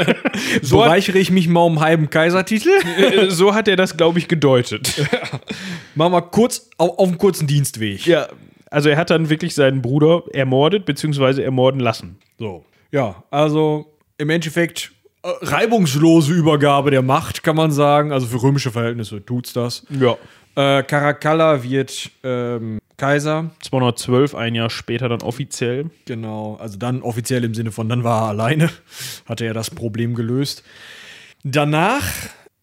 so, bereichere ich mich mal um einen halben Kaisertitel. äh, so hat er das, glaube ich, gedeutet. Machen wir kurz auf, auf einen kurzen Dienstweg. ja. Also er hat dann wirklich seinen Bruder ermordet, beziehungsweise ermorden lassen. So. Ja, also im Endeffekt äh, reibungslose Übergabe der Macht, kann man sagen. Also für römische Verhältnisse tut's das. Ja. Äh, Caracalla wird ähm, Kaiser. 212, ein Jahr später dann offiziell. Genau, also dann offiziell im Sinne von, dann war er alleine, hatte er das Problem gelöst. Danach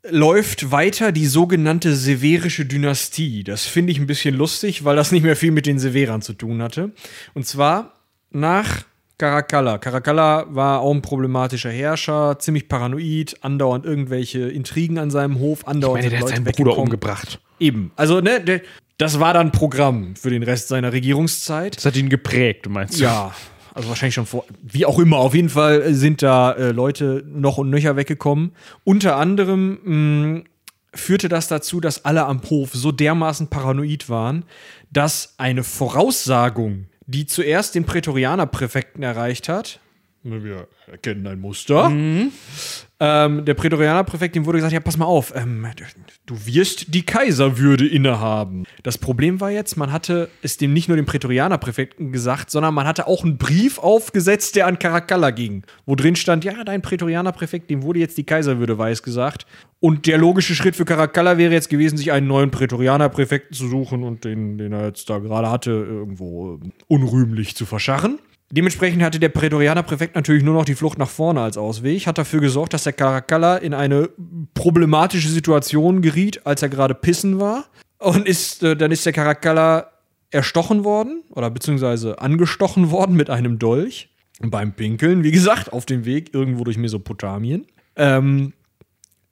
läuft weiter die sogenannte severische Dynastie. Das finde ich ein bisschen lustig, weil das nicht mehr viel mit den Severern zu tun hatte. Und zwar nach Caracalla. Caracalla war auch ein problematischer Herrscher, ziemlich paranoid, andauernd irgendwelche Intrigen an seinem Hof, andauernd sind Leute weggekommen. umgebracht. Eben, also ne, der, das war dann Programm für den Rest seiner Regierungszeit. Das hat ihn geprägt, du meinst? Ja, also wahrscheinlich schon vor. Wie auch immer, auf jeden Fall sind da äh, Leute noch und nöcher weggekommen. Unter anderem mh, führte das dazu, dass alle am Hof so dermaßen paranoid waren, dass eine Voraussagung, die zuerst den Prätorianerpräfekten erreicht hat, Wir erkennen ein Muster. Ähm, der Prätorianerpräfekt, dem wurde gesagt, ja, pass mal auf, ähm, du wirst die Kaiserwürde innehaben. Das Problem war jetzt, man hatte es dem nicht nur dem Prätorianerpräfekten gesagt, sondern man hatte auch einen Brief aufgesetzt, der an Caracalla ging, wo drin stand, ja, dein Prätorianerpräfekt, dem wurde jetzt die Kaiserwürde weiß gesagt. Und der logische Schritt für Caracalla wäre jetzt gewesen, sich einen neuen Prätorianerpräfekten zu suchen und den, den er jetzt da gerade hatte, irgendwo äh, unrühmlich zu verscharren. Dementsprechend hatte der Prätorianerpräfekt natürlich nur noch die Flucht nach vorne als Ausweg, hat dafür gesorgt, dass der Caracalla in eine problematische Situation geriet, als er gerade pissen war. Und ist, äh, dann ist der Caracalla erstochen worden oder beziehungsweise angestochen worden mit einem Dolch. Beim Pinkeln, wie gesagt, auf dem Weg irgendwo durch Mesopotamien. Ähm,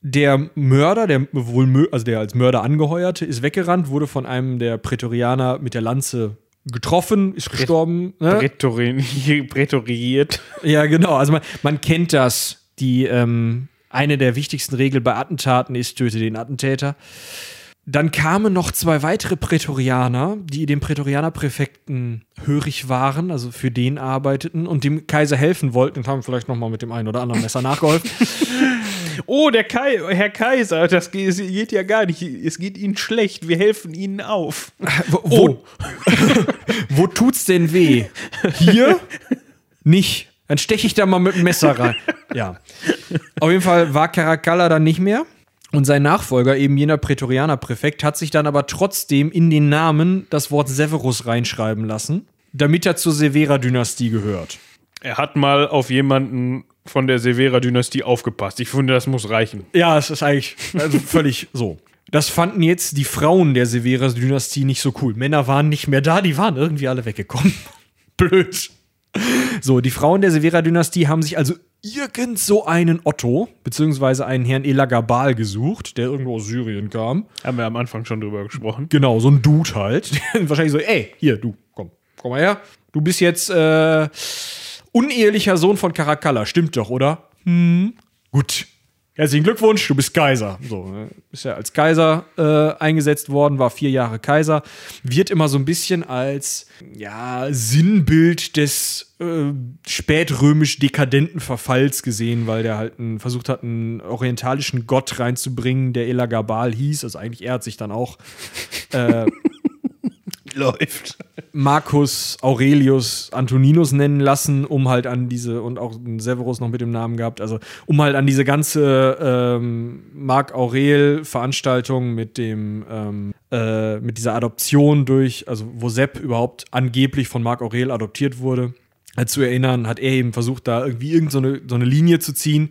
der Mörder, der wohl, also der als Mörder angeheuerte, ist weggerannt, wurde von einem der Prätorianer mit der Lanze getroffen, ist gestorben. Ne? Prätori- Prätoriert. Ja, genau. Also man, man kennt das. Die ähm, eine der wichtigsten Regeln bei Attentaten ist, töte den Attentäter. Dann kamen noch zwei weitere Prätorianer, die dem Prätorianerpräfekten hörig waren, also für den arbeiteten und dem Kaiser helfen wollten und haben vielleicht noch mal mit dem einen oder anderen Messer nachgeholfen. Oh, der Kai, Herr Kaiser, das geht, ja gar nicht. Es geht Ihnen schlecht. Wir helfen Ihnen auf. Wo, wo, wo tut's denn weh? Hier? Nicht. Dann steche ich da mal mit dem Messer rein. Ja. Auf jeden Fall war Caracalla dann nicht mehr. Und sein Nachfolger, eben jener Prätorianerpräfekt, hat sich dann aber trotzdem in den Namen das Wort Severus reinschreiben lassen, damit er zur Severa-Dynastie gehört. Er hat mal auf jemanden von der Severa-Dynastie aufgepasst. Ich finde, das muss reichen. Ja, es ist eigentlich also völlig so. Das fanden jetzt die Frauen der Severus-Dynastie nicht so cool. Männer waren nicht mehr da, die waren irgendwie alle weggekommen. Blöd. So, die Frauen der Severa-Dynastie haben sich also irgend so einen Otto, beziehungsweise einen Herrn Elagabal gesucht, der irgendwo aus Syrien kam. Haben wir am Anfang schon drüber gesprochen. Genau, so ein Dude halt. Wahrscheinlich so, ey, hier, du, komm, komm mal her. Du bist jetzt äh, unehelicher Sohn von Caracalla, stimmt doch, oder? Hm. Gut. Herzlichen Glückwunsch, du bist Kaiser. So, ne? ist ja als Kaiser äh, eingesetzt worden, war vier Jahre Kaiser, wird immer so ein bisschen als ja, Sinnbild des äh, spätrömisch dekadenten Verfalls gesehen, weil der halt einen, versucht hat, einen orientalischen Gott reinzubringen, der Elagabal hieß. Also eigentlich er hat sich dann auch äh, Läuft. Marcus Aurelius Antoninus nennen lassen, um halt an diese, und auch Severus noch mit dem Namen gehabt, also um halt an diese ganze ähm, Marc Aurel-Veranstaltung mit dem, ähm, äh, mit dieser Adoption durch, also wo Sepp überhaupt angeblich von Marc Aurel adoptiert wurde, halt zu erinnern, hat er eben versucht, da irgendwie irgendeine so eine Linie zu ziehen.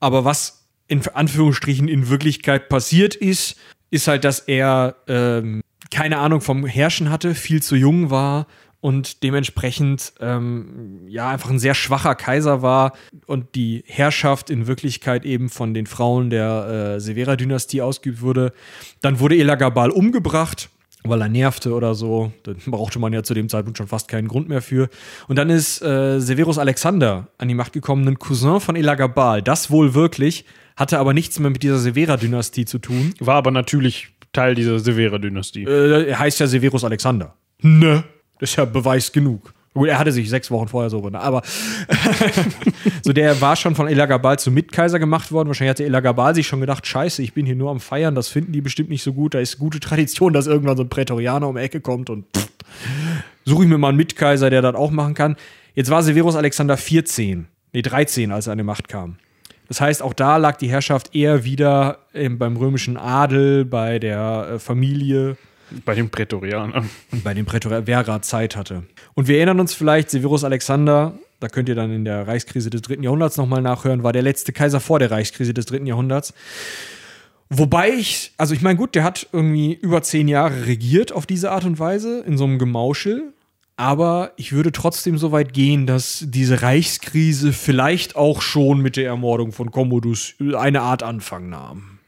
Aber was in Anführungsstrichen in Wirklichkeit passiert ist, ist halt, dass er ähm, keine Ahnung vom Herrschen hatte, viel zu jung war und dementsprechend ähm, ja einfach ein sehr schwacher Kaiser war und die Herrschaft in Wirklichkeit eben von den Frauen der äh, Severa-Dynastie ausgeübt wurde. Dann wurde Elagabal umgebracht weil er nervte oder so. Da brauchte man ja zu dem Zeitpunkt schon fast keinen Grund mehr für. Und dann ist äh, Severus Alexander an die Macht gekommen, ein Cousin von Elagabal. Das wohl wirklich, hatte aber nichts mehr mit dieser Severa-Dynastie zu tun. War aber natürlich Teil dieser Severa-Dynastie. Äh, er heißt ja Severus Alexander. Ne? Das ist ja Beweis genug. Gut, er hatte sich sechs Wochen vorher so aber so der war schon von Elagabal zum Mitkaiser gemacht worden. Wahrscheinlich hatte Elagabal sich schon gedacht, scheiße, ich bin hier nur am Feiern, das finden die bestimmt nicht so gut. Da ist gute Tradition, dass irgendwann so ein Prätorianer um die Ecke kommt und suche ich mir mal einen Mitkaiser, der das auch machen kann. Jetzt war Severus Alexander 14, nee 13, als er an die Macht kam. Das heißt, auch da lag die Herrschaft eher wieder ähm, beim römischen Adel, bei der äh, Familie Bei den Prätorianern. und bei dem Prätorier, wer gerade Zeit hatte. Und wir erinnern uns vielleicht, Severus Alexander, da könnt ihr dann in der Reichskrise des dritten Jahrhunderts nochmal nachhören, war der letzte Kaiser vor der Reichskrise des dritten Jahrhunderts. Wobei ich, also ich meine, gut, der hat irgendwie über zehn Jahre regiert auf diese Art und Weise, in so einem Gemauschel. Aber ich würde trotzdem so weit gehen, dass diese Reichskrise vielleicht auch schon mit der Ermordung von Commodus eine Art Anfang nahm.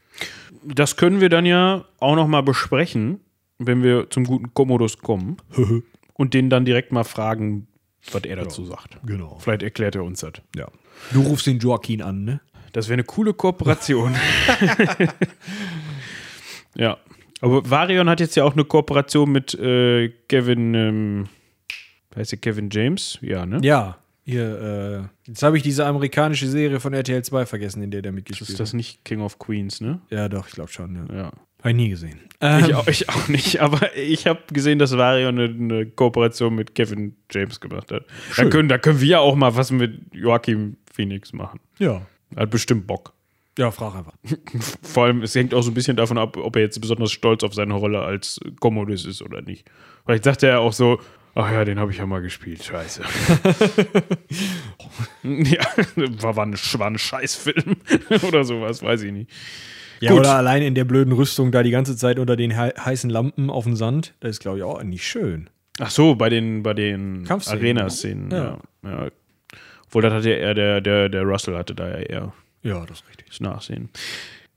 Das können wir dann ja auch noch mal besprechen, wenn wir zum guten Commodus kommen. und den dann direkt mal fragen, was er dazu sagt. Genau. Vielleicht erklärt er uns das. Ja. Du rufst den Joaquin an, ne? Das wäre eine coole Kooperation. ja. Aber Varion hat jetzt ja auch eine Kooperation mit äh, Kevin, ähm, heißt der Kevin James? Ja, ne? Ja. Hier, äh, jetzt habe ich diese amerikanische Serie von RTL 2 vergessen, in der der mitgespielt Ist das nicht King of Queens, ne? hat. Ja, doch, ich glaube schon. Ja. Ja. Habe ich nie gesehen. Ich, auch, ich auch nicht, aber ich habe gesehen, dass Vario eine, eine Kooperation mit Kevin James gemacht hat. Da Schön. können, da können wir ja auch mal was mit Joachim Phoenix machen. Ja. Hat bestimmt Bock. Ja, frag einfach. Vor allem, es hängt auch so ein bisschen davon ab, ob er jetzt besonders stolz auf seine Rolle als Commodus ist oder nicht. Vielleicht sagt er ja auch so, ach ja, den habe ich ja mal gespielt, scheiße. ja, war, war, ein, war ein Scheißfilm oder sowas, weiß ich nicht. Ja, Gut. oder allein in der blöden Rüstung da die ganze Zeit unter den hei- heißen Lampen auf dem Sand. Das ist, glaube ich, auch nicht schön. Ach so, bei den, bei den Kampfszenen. Arena-Szenen. Ja. Ja. Ja. Obwohl, das hatte ja eher der, der, der Russell hatte da ja eher Ja, das ist richtig. das Nachsehen.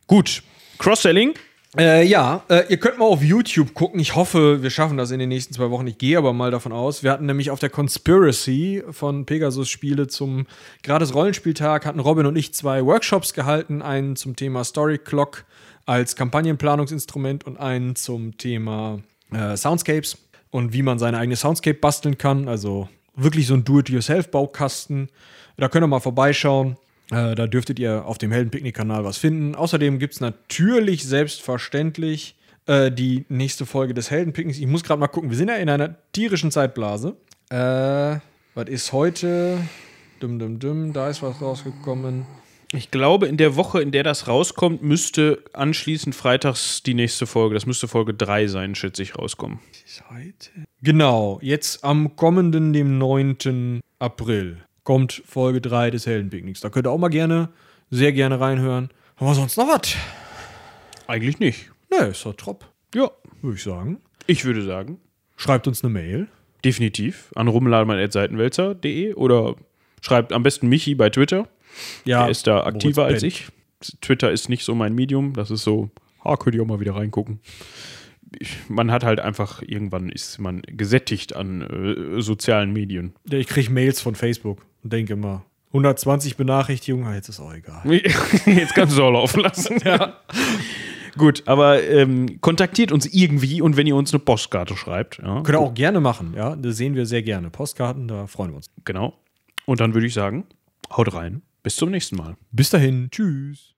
Gut, Cross-Selling. Äh, ja, äh, ihr könnt mal auf YouTube gucken. Ich hoffe, wir schaffen das in den nächsten zwei Wochen. Ich gehe aber mal davon aus. Wir hatten nämlich auf der Conspiracy von Pegasus Spiele zum gratis Rollenspieltag hatten Robin und ich zwei Workshops gehalten. Einen zum Thema Story Clock als Kampagnenplanungsinstrument und einen zum Thema äh, Soundscapes und wie man seine eigene Soundscape basteln kann. Also wirklich so ein Do-it-yourself-Baukasten. Da könnt ihr mal vorbeischauen. Äh, da dürftet ihr auf dem Heldenpicknick-Kanal was finden. Außerdem gibt es natürlich selbstverständlich äh, die nächste Folge des Heldenpicknicks. Ich muss gerade mal gucken. Wir sind ja in einer tierischen Zeitblase. Äh, was ist heute? Dum, dum, dum. Da ist was rausgekommen. Ich glaube, in der Woche, in der das rauskommt, müsste anschließend freitags die nächste Folge, das müsste Folge 3 sein, schätze ich, rauskommen. ist heute? Genau, jetzt am kommenden, dem 9. April, kommt Folge 3 des Heldenpicknicks. Da könnt ihr auch mal gerne, sehr gerne reinhören. Haben wir sonst noch was? Eigentlich nicht. Ne, ist doch top, Ja, würde ich sagen. ich würde sagen, Schreibt uns eine Mail. definitiv an rumlademann.seitenwälzer.de oder schreibt am besten Michi bei Twitter. Ja, Er ist da aktiver als ich. Twitter ist nicht so mein Medium. Das ist so, ah, könnt ihr auch mal wieder reingucken. Man hat halt einfach, irgendwann ist man gesättigt an äh, sozialen Medien. Ich kriege Mails von Facebook und denke immer, 120 Benachrichtigungen, ah, jetzt ist auch egal. Jetzt kannst du auch laufen lassen. ja. Gut, aber ähm, kontaktiert uns irgendwie und wenn ihr uns eine Postkarte schreibt, ja, Könnt ihr auch gerne machen, ja. Das sehen wir sehr gerne. Postkarten, da freuen wir uns. genau. Und dann würde ich sagen, haut rein. Bis zum nächsten Mal. Bis dahin, tschüss.